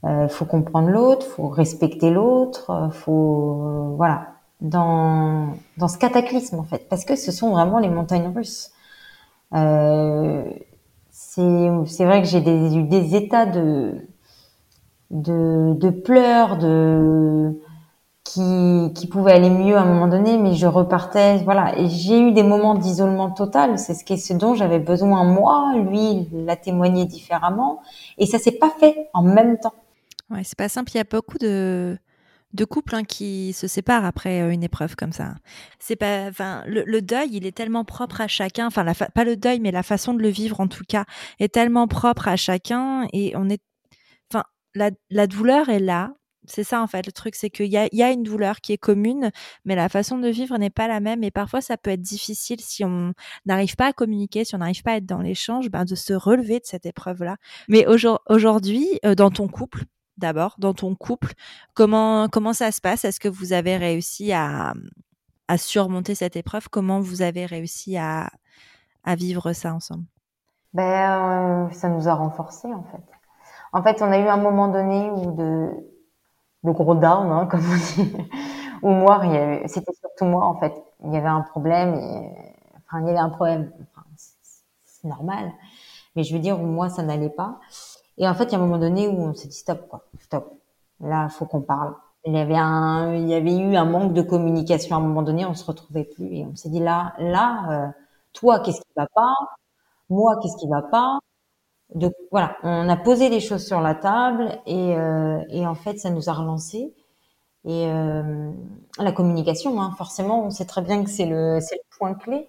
euh, faut comprendre l'autre, faut respecter l'autre, faut voilà dans dans ce cataclysme en fait, parce que ce sont vraiment les montagnes russes. C'est vrai que j'ai eu des états de, de, de pleurs, de qui, qui pouvaient aller mieux à un moment donné, mais je repartais, voilà. J'ai eu des moments d'isolement total. C'est ce, qui ce dont j'avais besoin moi. Lui, il l'a témoigné différemment, et ça s'est pas fait en même temps. Ouais, c'est pas simple. Il y a beaucoup de de couples hein, qui se séparent après euh, une épreuve comme ça. C'est pas, enfin, le, deuil, il est tellement propre à chacun. Enfin, pas le deuil, mais la façon de le vivre en tout cas est tellement propre à chacun. Et on est, enfin, la, douleur est là. C'est ça en fait le truc, c'est qu'il y a, y a, une douleur qui est commune, mais la façon de vivre n'est pas la même. Et parfois, ça peut être difficile si on n'arrive pas à communiquer, si on n'arrive pas à être dans l'échange, ben, de se relever de cette épreuve-là. Mais aujourd'hui, euh, dans ton couple, d'abord dans ton couple. Comment, comment ça se passe? Est-ce que vous avez réussi à, à surmonter cette épreuve? Comment vous avez réussi à, à vivre ça ensemble? Ben, euh, Ça nous a renforcés en fait. En fait, on a eu un moment donné où de, de gros down, hein, [laughs] comme on dit, où moi, c'était surtout moi en fait. Il y avait un problème, enfin, il y avait un problème, c'est normal, mais je veux dire, où moi, ça n'allait pas. Et en fait, il y a un moment donné où on s'est dit stop, quoi, stop. Là, faut qu'on parle. Il y avait un, il y avait eu un manque de communication à un moment donné, on se retrouvait plus et on s'est dit là, là, euh, toi, qu'est-ce qui va pas? Moi, qu'est-ce qui va pas? Donc voilà, on a posé les choses sur la table et, euh, et en fait, ça nous a relancé. Et euh, la communication, hein, forcément, on sait très bien que c'est le, c'est le point clé.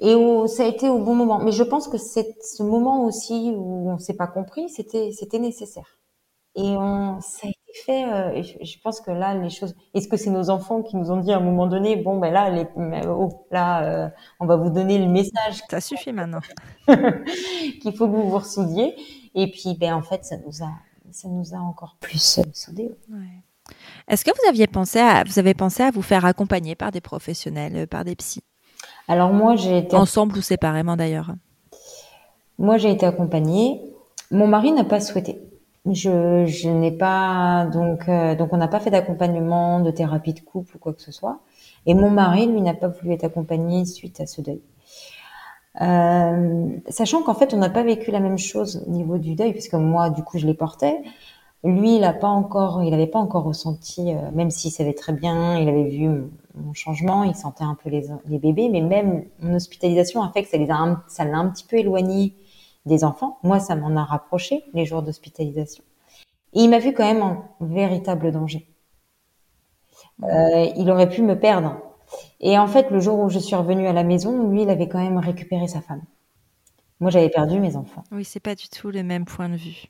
Et ça a été au bon moment. Mais je pense que c'est ce moment aussi où on s'est pas compris, c'était c'était nécessaire. Et on, ça a été fait. Euh, je, pense que là, les choses. Est-ce que c'est nos enfants qui nous ont dit à un moment donné, bon ben là, les, oh, là, euh, on va vous donner le message. Ça suffit maintenant. [laughs] qu'il faut que vous vous ressoudiez. Et puis, ben en fait, ça nous a, ça nous a encore plus euh, soudés. Ouais. Est-ce que vous aviez pensé à, vous avez pensé à vous faire accompagner par des professionnels, par des psys? Alors moi, j'ai été ensemble ou séparément d'ailleurs. Moi, j'ai été accompagnée. Mon mari n'a pas souhaité. Je, je n'ai pas donc euh, donc on n'a pas fait d'accompagnement, de thérapie de couple ou quoi que ce soit. Et mon mari, lui, n'a pas voulu être accompagné suite à ce deuil. Euh, sachant qu'en fait, on n'a pas vécu la même chose au niveau du deuil, puisque moi, du coup, je les portais. Lui, il a pas encore, il n'avait pas encore ressenti, euh, même s'il savait très bien, il avait vu mon, changement, il sentait un peu les, les, bébés, mais même mon hospitalisation a fait que ça les a, ça l'a un petit peu éloigné des enfants. Moi, ça m'en a rapproché les jours d'hospitalisation. Et il m'a vu quand même en véritable danger. Euh, il aurait pu me perdre. Et en fait, le jour où je suis revenue à la maison, lui, il avait quand même récupéré sa femme. Moi, j'avais perdu mes enfants. Oui, c'est pas du tout le même point de vue.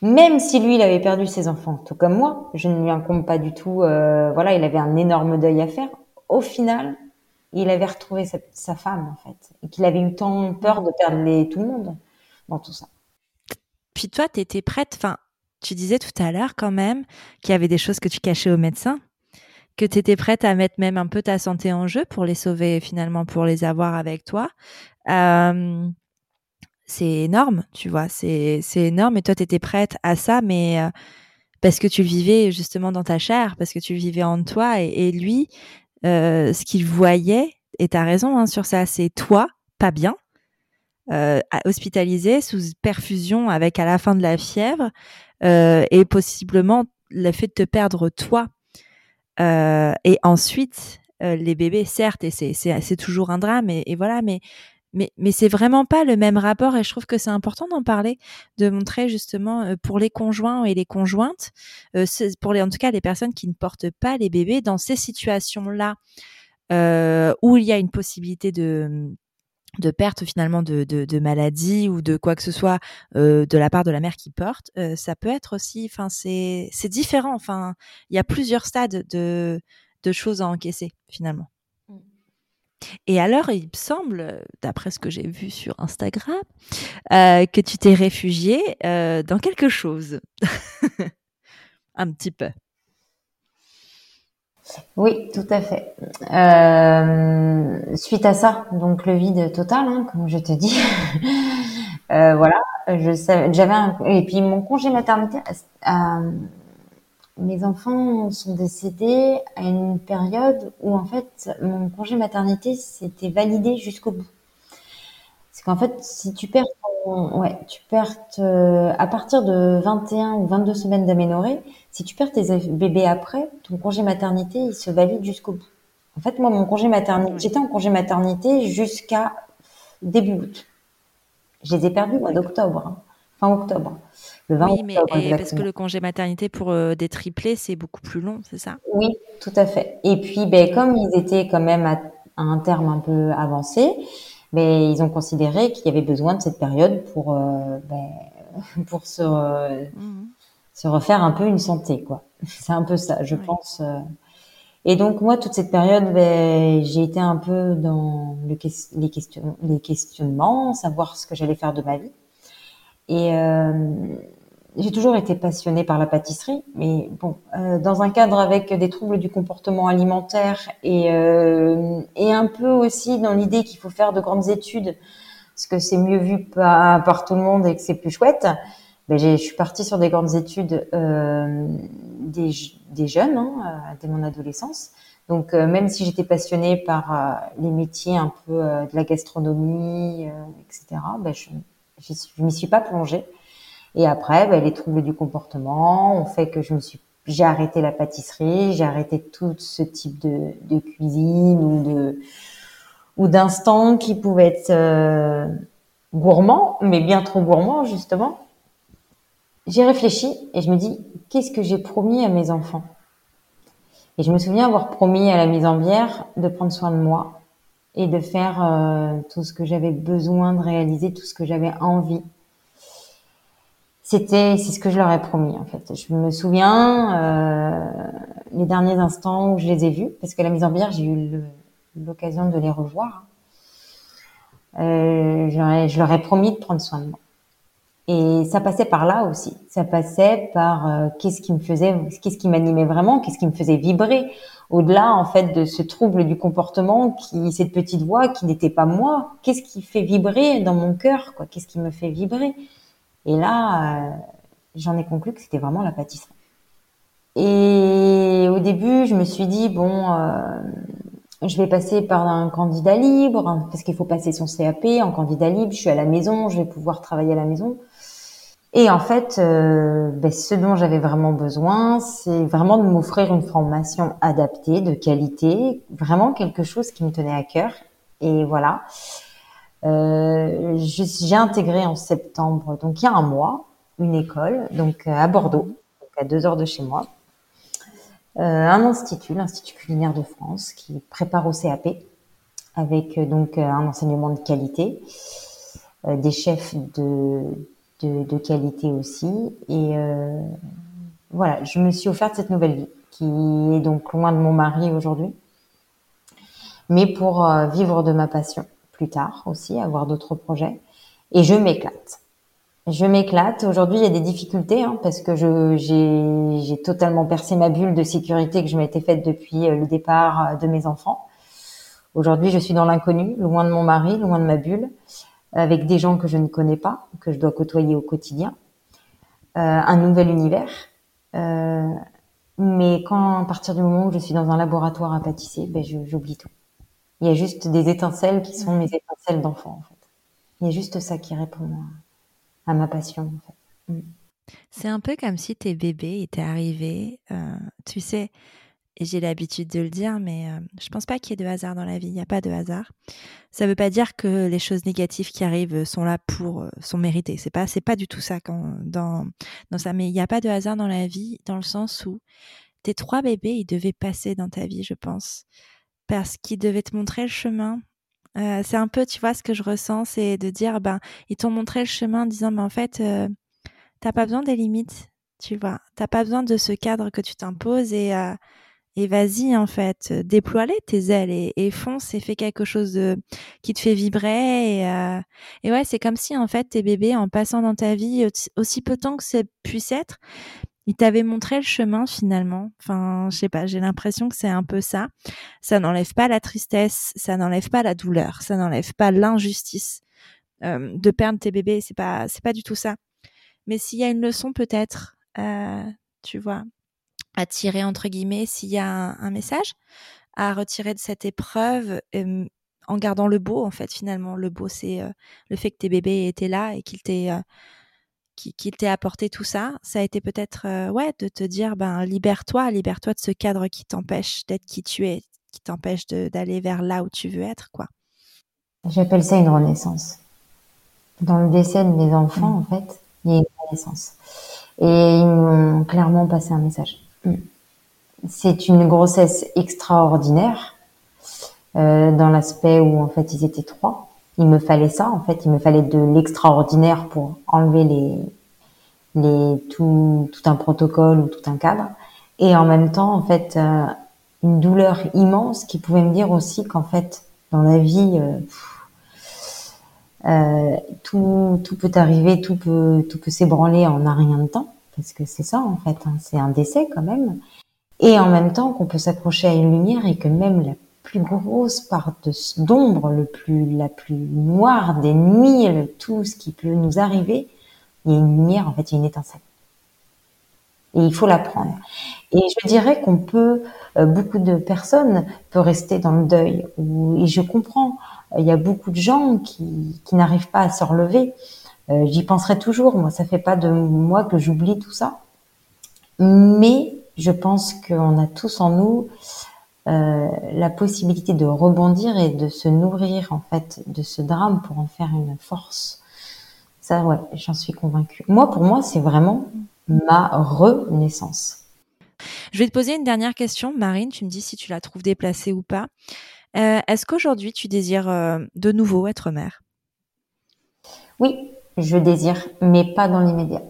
Même si lui, il avait perdu ses enfants, tout comme moi, je ne lui incombe pas du tout. Euh, voilà, il avait un énorme deuil à faire. Au final, il avait retrouvé sa, femme, en fait, et qu'il avait eu tant peur de perdre tout le monde dans tout ça. Puis toi, tu étais prête. Enfin, tu disais tout à l'heure quand même qu'il y avait des choses que tu cachais au médecin que tu étais prête à mettre même un peu ta santé en jeu pour les sauver finalement, pour les avoir avec toi. Euh, c'est énorme, tu vois, c'est énorme. Et toi, tu étais prête à ça, mais euh, parce que tu le vivais justement dans ta chair, parce que tu le vivais en toi. Et, lui, euh, ce qu'il voyait, et tu as raison hein, sur ça, c'est toi, pas bien, hospitalisé sous perfusion avec à la fin de la fièvre, et possiblement le fait de te perdre toi euh, et ensuite, euh, les bébés, certes, et c'est toujours un drame, et, voilà, mais mais, mais c'est vraiment pas le même rapport et je trouve que c'est important d'en parler, de montrer justement pour les conjoints et les conjointes, pour les en tout cas les personnes qui ne portent pas les bébés dans ces situations-là où il y a une possibilité de de perte finalement de, maladie ou de quoi que ce soit de la part de la mère qui porte, ça peut être aussi, enfin c'est différent. Enfin, il y a plusieurs stades de de choses à encaisser finalement. Et alors, il me semble, d'après ce que j'ai vu sur Instagram, euh, que tu t'es réfugiée dans quelque chose. [laughs] Un petit peu. Oui, tout à fait. Euh, suite à ça, donc le vide total, hein, comme je te dis. [laughs] euh, voilà, je j'avais et puis mon congé maternité. Euh, mes enfants sont décédés à une période où en fait mon congé maternité s'était validé jusqu'au bout. C'est qu'en fait, si tu perds, ouais, tu perds euh, à partir de 21 ou 22 semaines d'aménorrhée, si tu perds tes bébés après, ton congé maternité, il se valide jusqu'au bout. En fait, moi, mon congé maternité, j'étais en congé maternité jusqu'à début août. Je les ai perdus au mois d'octobre, hein. Fin octobre. Le 20 oui, octobre, mais parce que le congé maternité pour euh, des triplés, c'est beaucoup plus long, c'est ça? Oui, tout à fait. Et puis, ben, comme ils étaient quand même à, un terme un peu avancé, mais ils ont considéré qu'il y avait besoin de cette période pour euh, ben, [laughs] pour se mmh se refaire un peu une santé, quoi. [laughs] C'est un peu ça, je pense. Euh. Et donc moi, toute cette période, ben, j'ai été un peu dans le, les, questions, les questionnements, savoir ce que j'allais faire de ma vie. Et euh, j'ai toujours été passionnée par la pâtisserie, mais bon, euh, dans un cadre avec des troubles du comportement alimentaire et, euh, et un peu aussi dans l'idée qu'il faut faire de grandes études, parce que c'est mieux vu par, par tout le monde et que c'est plus chouette ben, je suis partie sur des grandes études euh, des, des, jeunes, hein, euh, dès mon adolescence. Donc, euh, même si j'étais passionnée par les métiers un peu de la gastronomie, etc., ben, je ne m'y suis pas plongée. Et après, ben, les troubles du comportement ont fait que je me suis, j'ai arrêté la pâtisserie, j'ai arrêté tout ce type de, cuisine ou de ou d'instants qui pouvaient être gourmands, mais bien trop gourmands justement. J'ai réfléchi et je me dis, qu'est-ce que j'ai promis à mes enfants? Et je me souviens avoir promis à la mise en bière de prendre soin de moi et de faire euh, tout ce que j'avais besoin de réaliser, tout ce que j'avais envie. C'était, c'est ce que je leur ai promis en fait. Je me souviens euh, les derniers instants où je les ai vus, parce que la mise en bière, j'ai eu l'occasion de les revoir. Euh, je leur ai promis de prendre soin de moi. Et ça passait par là aussi. Ça passait par qu'est-ce qui me faisait, qu'est-ce qui m'animait vraiment, qu'est-ce qui me faisait vibrer. Au-delà, en fait, de ce trouble du comportement, qui, cette petite voix qui n'était pas moi. Qu'est-ce qui fait vibrer dans mon cœur, quoi? Qu'est-ce qui me fait vibrer? Et là, euh, j'en ai conclu que c'était vraiment la pâtisserie. Et au début, je me suis dit bon, euh, je vais passer par un candidat libre hein, parce qu'il faut passer son CAP en candidat libre. Je suis à la maison, je vais pouvoir travailler à la maison. Et en fait, euh, ben, ce dont j'avais vraiment besoin, c'est vraiment de m'offrir une formation adaptée, de qualité, vraiment quelque chose qui me tenait à cœur. Et voilà, euh, j'ai intégré en septembre, donc il y a un mois, une école, donc à Bordeaux, donc à deux heures de chez moi. un institut, l'Institut culinaire de France, qui prépare au CAP avec donc un enseignement de qualité, des chefs de, de, de, qualité aussi. Et voilà, je me suis offerte cette nouvelle vie, qui est donc loin de mon mari aujourd'hui, mais pour vivre de ma passion plus tard aussi, avoir d'autres projets. Et je m'éclate. Je m'éclate. Aujourd'hui, il y a des difficultés hein, parce que j'ai totalement percé ma bulle de sécurité que je m'étais faite depuis euh, le départ euh, de mes enfants. Aujourd'hui, je suis dans l'inconnu, loin de mon mari, loin de ma bulle, avec des gens que je ne connais pas, que je dois côtoyer au quotidien. Euh, un nouvel univers. Euh, mais quand, à partir du moment où je suis dans un laboratoire à pâtisser, ben j'oublie tout. Il y a juste des étincelles qui sont mes étincelles d'enfant, en fait. Il y a juste ça qui répond à, ma passion, en fait. Mm. C'est un peu comme si tes bébés étaient arrivés, euh, tu sais, et j'ai l'habitude de le dire, mais euh, je pense pas qu'il y ait de hasard dans la vie. Il n'y a pas de hasard. Ça ne veut pas dire que les choses négatives qui arrivent sont là pour, euh, sont méritées. C'est pas, pas du tout ça dans, dans ça. Mais il n'y a pas de hasard dans la vie, dans le sens où tes trois bébés, ils devaient passer dans ta vie, je pense parce qu'il devait te montrer le chemin. Euh, c'est un peu, tu vois, ce que je ressens, c'est de dire, ben, ils t'ont montré le chemin en disant, ben, en fait, euh, t'as pas besoin des limites, tu vois. T'as pas besoin de ce cadre que tu t'imposes et, euh, et vas-y, en fait, déploie-les tes ailes et, fonce et fais quelque chose de, qui te fait vibrer. Et, et ouais, c'est comme si, en fait, tes bébés, en passant dans ta vie, aussi peu de temps que ça puisse être, il t'avait montré le chemin finalement. Enfin, je sais pas, j'ai l'impression que c'est un peu ça. Ça n'enlève pas la tristesse, ça n'enlève pas la douleur, ça n'enlève pas l'injustice euh, de perdre tes bébés. C'est pas, c'est pas du tout ça. Mais s'il y a une leçon peut-être, euh, tu vois, à tirer entre guillemets, s'il y a un, message à retirer de cette épreuve. Euh, en gardant le beau, en fait, finalement. Le beau, c'est le fait que tes bébés étaient là et qu'ils t'aient t'ait apporté tout ça, ça a été peut-être euh, ouais de te dire ben libère-toi, libère-toi de ce cadre qui t'empêche d'être qui tu es, qui t'empêche d'aller vers là où tu veux être quoi. J'appelle ça une renaissance. Dans le décès de mes enfants, mmh. en fait, il y a une renaissance. Et ils m'ont clairement passé un message. C'est une grossesse extraordinaire euh, dans l'aspect où en fait ils étaient trois. Il me fallait ça en fait, il me fallait de l'extraordinaire pour enlever les, les tout, tout un protocole ou tout un cadre, et en même temps en fait euh, une douleur immense qui pouvait me dire aussi qu'en fait dans la vie euh, euh, tout, tout peut arriver, tout peut tout peut s'ébranler en un rien de temps parce que c'est ça en fait, hein, c'est un décès quand même, et en même temps qu'on peut s'accrocher à une lumière et que même la plus grosse part d'ombre, le plus, la plus noire des nuits, tout ce qui peut nous arriver, il y a une lumière, en fait, il y a une étincelle. Et il faut la prendre. Et je dirais qu'on peut, euh, beaucoup de personnes peuvent rester dans le deuil. et je comprends, il y a beaucoup de gens qui, qui n'arrivent pas à se relever. Euh, j'y penserai toujours. Moi, ça fait pas de moi que j'oublie tout ça. Mais je pense qu'on a tous en nous euh, la possibilité de rebondir et de se nourrir en fait de ce drame pour en faire une force. Ça, ouais, j'en suis convaincue. Moi, pour moi, c'est vraiment ma renaissance. Je vais te poser une dernière question, Marine. Tu me dis si tu la trouves déplacée ou pas. Euh, est-ce qu'aujourd'hui, tu désires euh, de nouveau être mère? Oui, je désire, mais pas dans l'immédiat.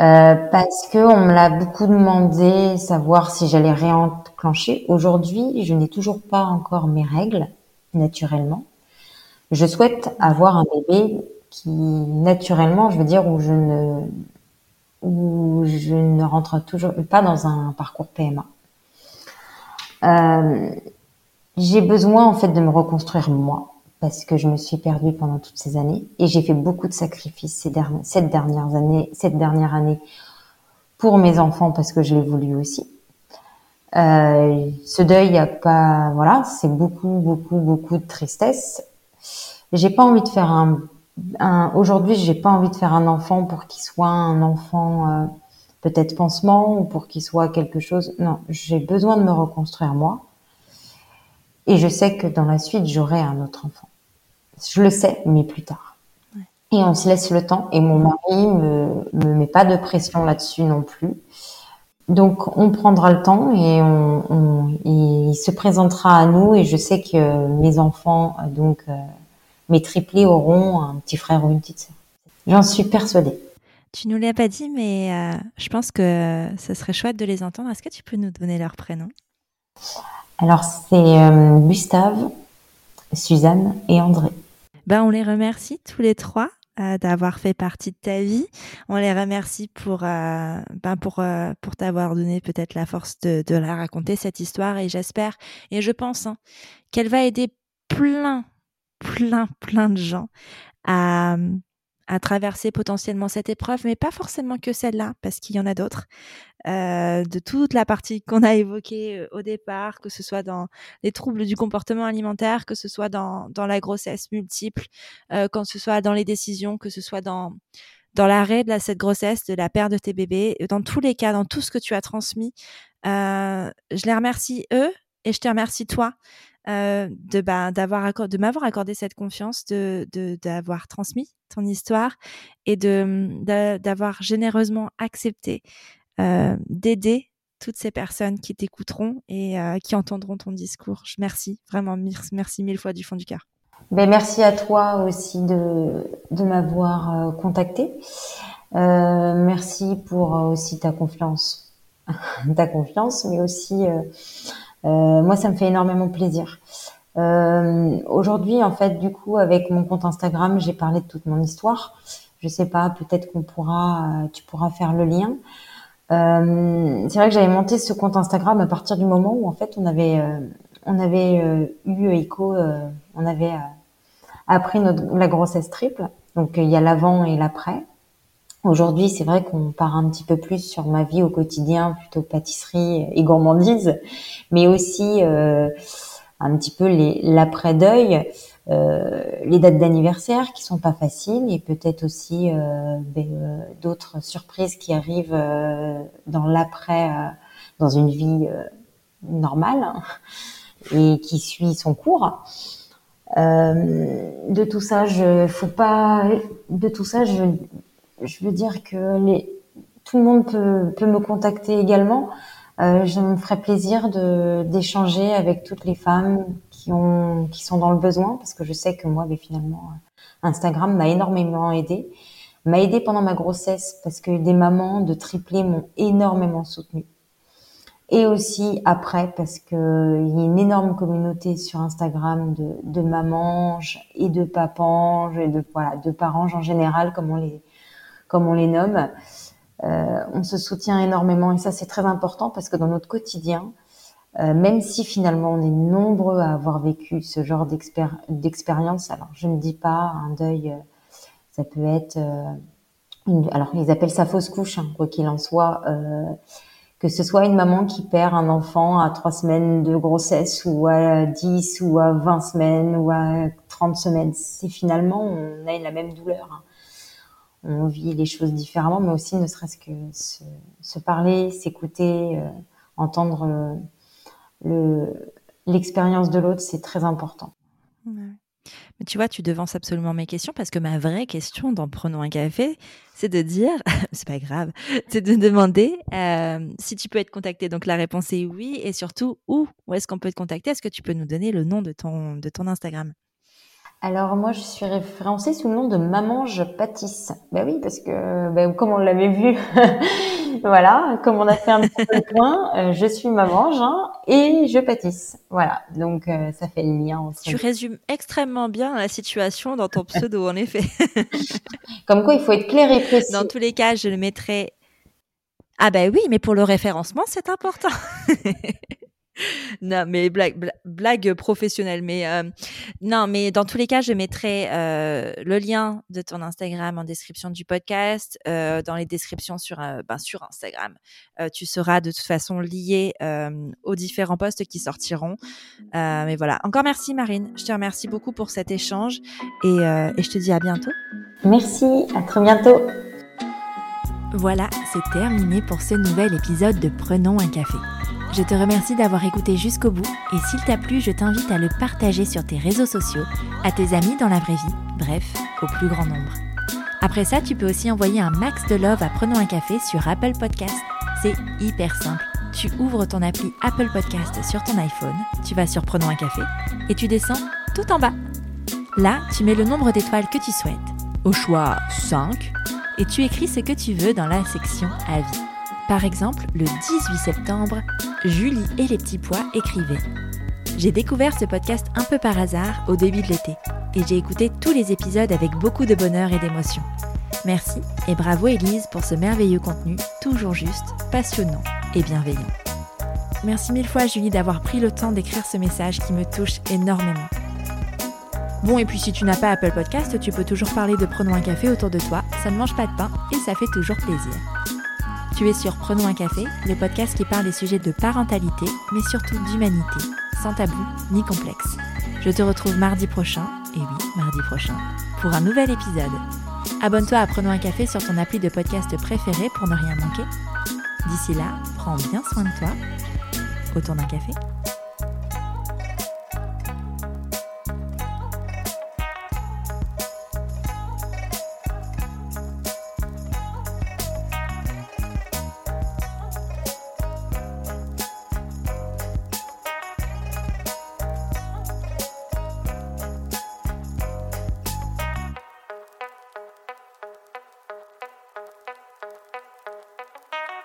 Euh, parce que on me l'a beaucoup demandé, savoir si j'allais réenclencher. Aujourd'hui, je n'ai toujours pas encore mes règles naturellement. Je souhaite avoir un bébé qui naturellement, je veux dire, où je ne où je ne rentre toujours pas dans un parcours PMA. Euh, j'ai besoin en fait de me reconstruire moi parce que je me suis perdue pendant toutes ces années et j'ai fait beaucoup de sacrifices ces dernières, cette dernières années, cette dernière année pour mes enfants parce que je l'ai voulu aussi. Euh, ce deuil, a pas, voilà, c'est beaucoup, beaucoup, beaucoup de tristesse. J'ai pas envie de faire un, un aujourd'hui, j'ai pas envie de faire un enfant pour qu'il soit un enfant euh, peut-être pansement ou pour qu'il soit quelque chose. Non, j'ai besoin de me reconstruire moi. Et je sais que dans la suite, j'aurai un autre enfant. Je le sais, mais plus tard. Et on se laisse le temps. Et mon mari me, me met pas de pression là-dessus non plus. Donc on prendra le temps et on, il se présentera à nous et je sais que mes enfants, donc mes triplés, auront un petit frère ou une petite sœur. J'en suis persuadée. Tu nous l'as pas dit, mais euh, je pense que ce serait chouette de les entendre. Est-ce que tu peux nous donner leur prénom? Alors, c'est euh, Gustave, Suzanne et André. Ben, on les remercie tous les trois euh, d'avoir fait partie de ta vie. On les remercie pour, ben, pour, pour t'avoir donné peut-être la force de, de, la raconter, cette histoire. Et j'espère, et je pense, hein, qu'elle va aider plein, plein, plein de gens à à traverser potentiellement cette épreuve, mais pas forcément que celle-là, parce qu'il y en a d'autres. Euh, de toute la partie qu'on a évoquée euh, au départ, que ce soit dans les troubles du comportement alimentaire, que ce soit dans, dans la grossesse multiple, euh, quand ce soit dans les décisions, que ce soit dans, dans l'arrêt de cette grossesse, de la perte de tes bébés, dans tous les cas, dans tout ce que tu as transmis. Euh, je les remercie eux et je te remercie toi euh, de bah, d'avoir de m'avoir accordé cette confiance, de d'avoir transmis ton histoire et de d'avoir généreusement accepté euh, d'aider toutes ces personnes qui t'écouteront et euh, qui entendront ton discours. Je merci vraiment merci mille fois du fond du cœur. Ben merci à toi aussi de de m'avoir contacté. merci pour aussi ta confiance, [laughs] ta confiance, mais aussi moi, ça me fait énormément plaisir. Euh, Aujourd'hui, en fait, du coup, avec mon compte Instagram, j'ai parlé de toute mon histoire. Je sais pas, peut-être qu'on pourra, tu pourras faire le lien. Euh, c'est vrai que j'avais monté ce compte Instagram à partir du moment où en fait on avait euh, on avait euh, eu écho, euh, on avait appris la grossesse triple. Donc il y a l'avant et l'après. Aujourd'hui, c'est vrai qu'on part un petit peu plus sur ma vie au quotidien, plutôt pâtisserie et gourmandise, mais aussi euh, un petit peu l'après-deuil, euh, les dates d'anniversaire qui sont pas faciles et peut-être aussi euh, ben, euh d'autres surprises qui arrivent euh, dans l'après, euh, dans une vie normale hein, et qui suit son cours. de tout ça, je faut pas. De tout ça, je je veux dire que les, tout le monde peut, peut me contacter également. Euh, je me ferai plaisir de d'échanger avec toutes les femmes qui ont qui sont dans le besoin parce que je sais que moi, mais finalement, euh, Instagram m'a énormément aidé, m'a aidé pendant ma grossesse parce que des mamans de triplés m'ont énormément soutenue. Et aussi après parce que il y a une énorme communauté sur Instagram de, de mamanges et de papanges et de voilà de parents en général comme on les comme on les nomme. Euh, on se soutient énormément et ça c'est très important parce que dans notre quotidien, euh, même si finalement on est nombreux à avoir vécu ce genre d'expérience, alors je ne dis pas un deuil, euh, ça peut être, alors ils appellent ça fausse couche, hein, quoi qu'il en soit, que ce soit une maman qui perd un enfant à trois semaines de grossesse ou à 10 ou à 20 semaines ou à 30 semaines, c'est finalement on a la même douleur. Hein on vit les choses différemment, mais aussi ne serait-ce que se, parler, s'écouter, euh, entendre l'expérience de l'autre, c'est très important. Mais tu vois, tu devances absolument mes questions parce que ma vraie question dans Prenons un café, c'est de dire, [laughs] c'est pas grave, c'est de demander euh, si tu peux être contacté. Donc la réponse est oui, et surtout où, où est-ce qu'on peut te contacter? Est-ce que tu peux nous donner le nom de ton, de ton Instagram? Alors moi, je suis référencée sous le nom de Maman je pâtisse. Ben oui, parce que ben, comme on l'avait vu, [laughs] voilà, comme on a fait un petit peu le point, euh, je suis maman hein, et je pâtisse. Voilà, donc euh, ça fait le lien. Ensemble. Tu résumes extrêmement bien la situation dans ton pseudo, en effet. [laughs] comme quoi, il faut être clair et précis. Dans tous les cas, je le mettrai. Ah ben oui, mais pour le référencement, c'est important. [laughs] non, mais blague, blague, professionnelle. Mais euh, non, mais dans tous les cas, je mettrai euh, le lien de ton Instagram en description du podcast, euh, dans les descriptions sur, ben, sur Instagram. tu seras de toute façon lié aux différents posts qui sortiront. mais voilà. Encore merci, Marine. Je te remercie beaucoup pour cet échange et, et je te dis à bientôt. Merci. À très bientôt. Voilà, c'est terminé pour ce nouvel épisode de Prenons un café. Je te remercie d'avoir écouté jusqu'au bout et s'il t'a plu, je t'invite à le partager sur tes réseaux sociaux, à tes amis dans la vraie vie, bref, au plus grand nombre. Après ça, tu peux aussi envoyer un max de love à Prenons un café sur Apple Podcast. C'est hyper simple. Tu ouvres ton appli Apple Podcast sur ton iPhone, tu vas sur Prenons un café et tu descends tout en bas. Là, tu mets le nombre d'étoiles que tu souhaites, au choix 5, et tu écris ce que tu veux dans la section Avis. Par exemple, le 18 septembre, Julie et les petits pois écrivaient J'ai découvert ce podcast un peu par hasard au début de l'été, et j'ai écouté tous les épisodes avec beaucoup de bonheur et d'émotion. Merci et bravo Élise pour ce merveilleux contenu, toujours juste, passionnant et bienveillant. Merci mille fois Julie d'avoir pris le temps d'écrire ce message qui me touche énormément. Bon, et puis si tu n'as pas Apple Podcast, tu peux toujours parler de Prenons un café autour de toi, ça ne mange pas de pain et ça fait toujours plaisir. Tu es sur Prenons un café, le podcast qui parle des sujets de parentalité, mais surtout d'humanité, sans tabou ni complexe. Je te retrouve mardi prochain, et oui, mardi prochain, pour un nouvel épisode. Abonne-toi à Prenons un café sur ton appli de podcast préféré pour ne rien manquer. D'ici là, prends bien soin de toi autour d'un café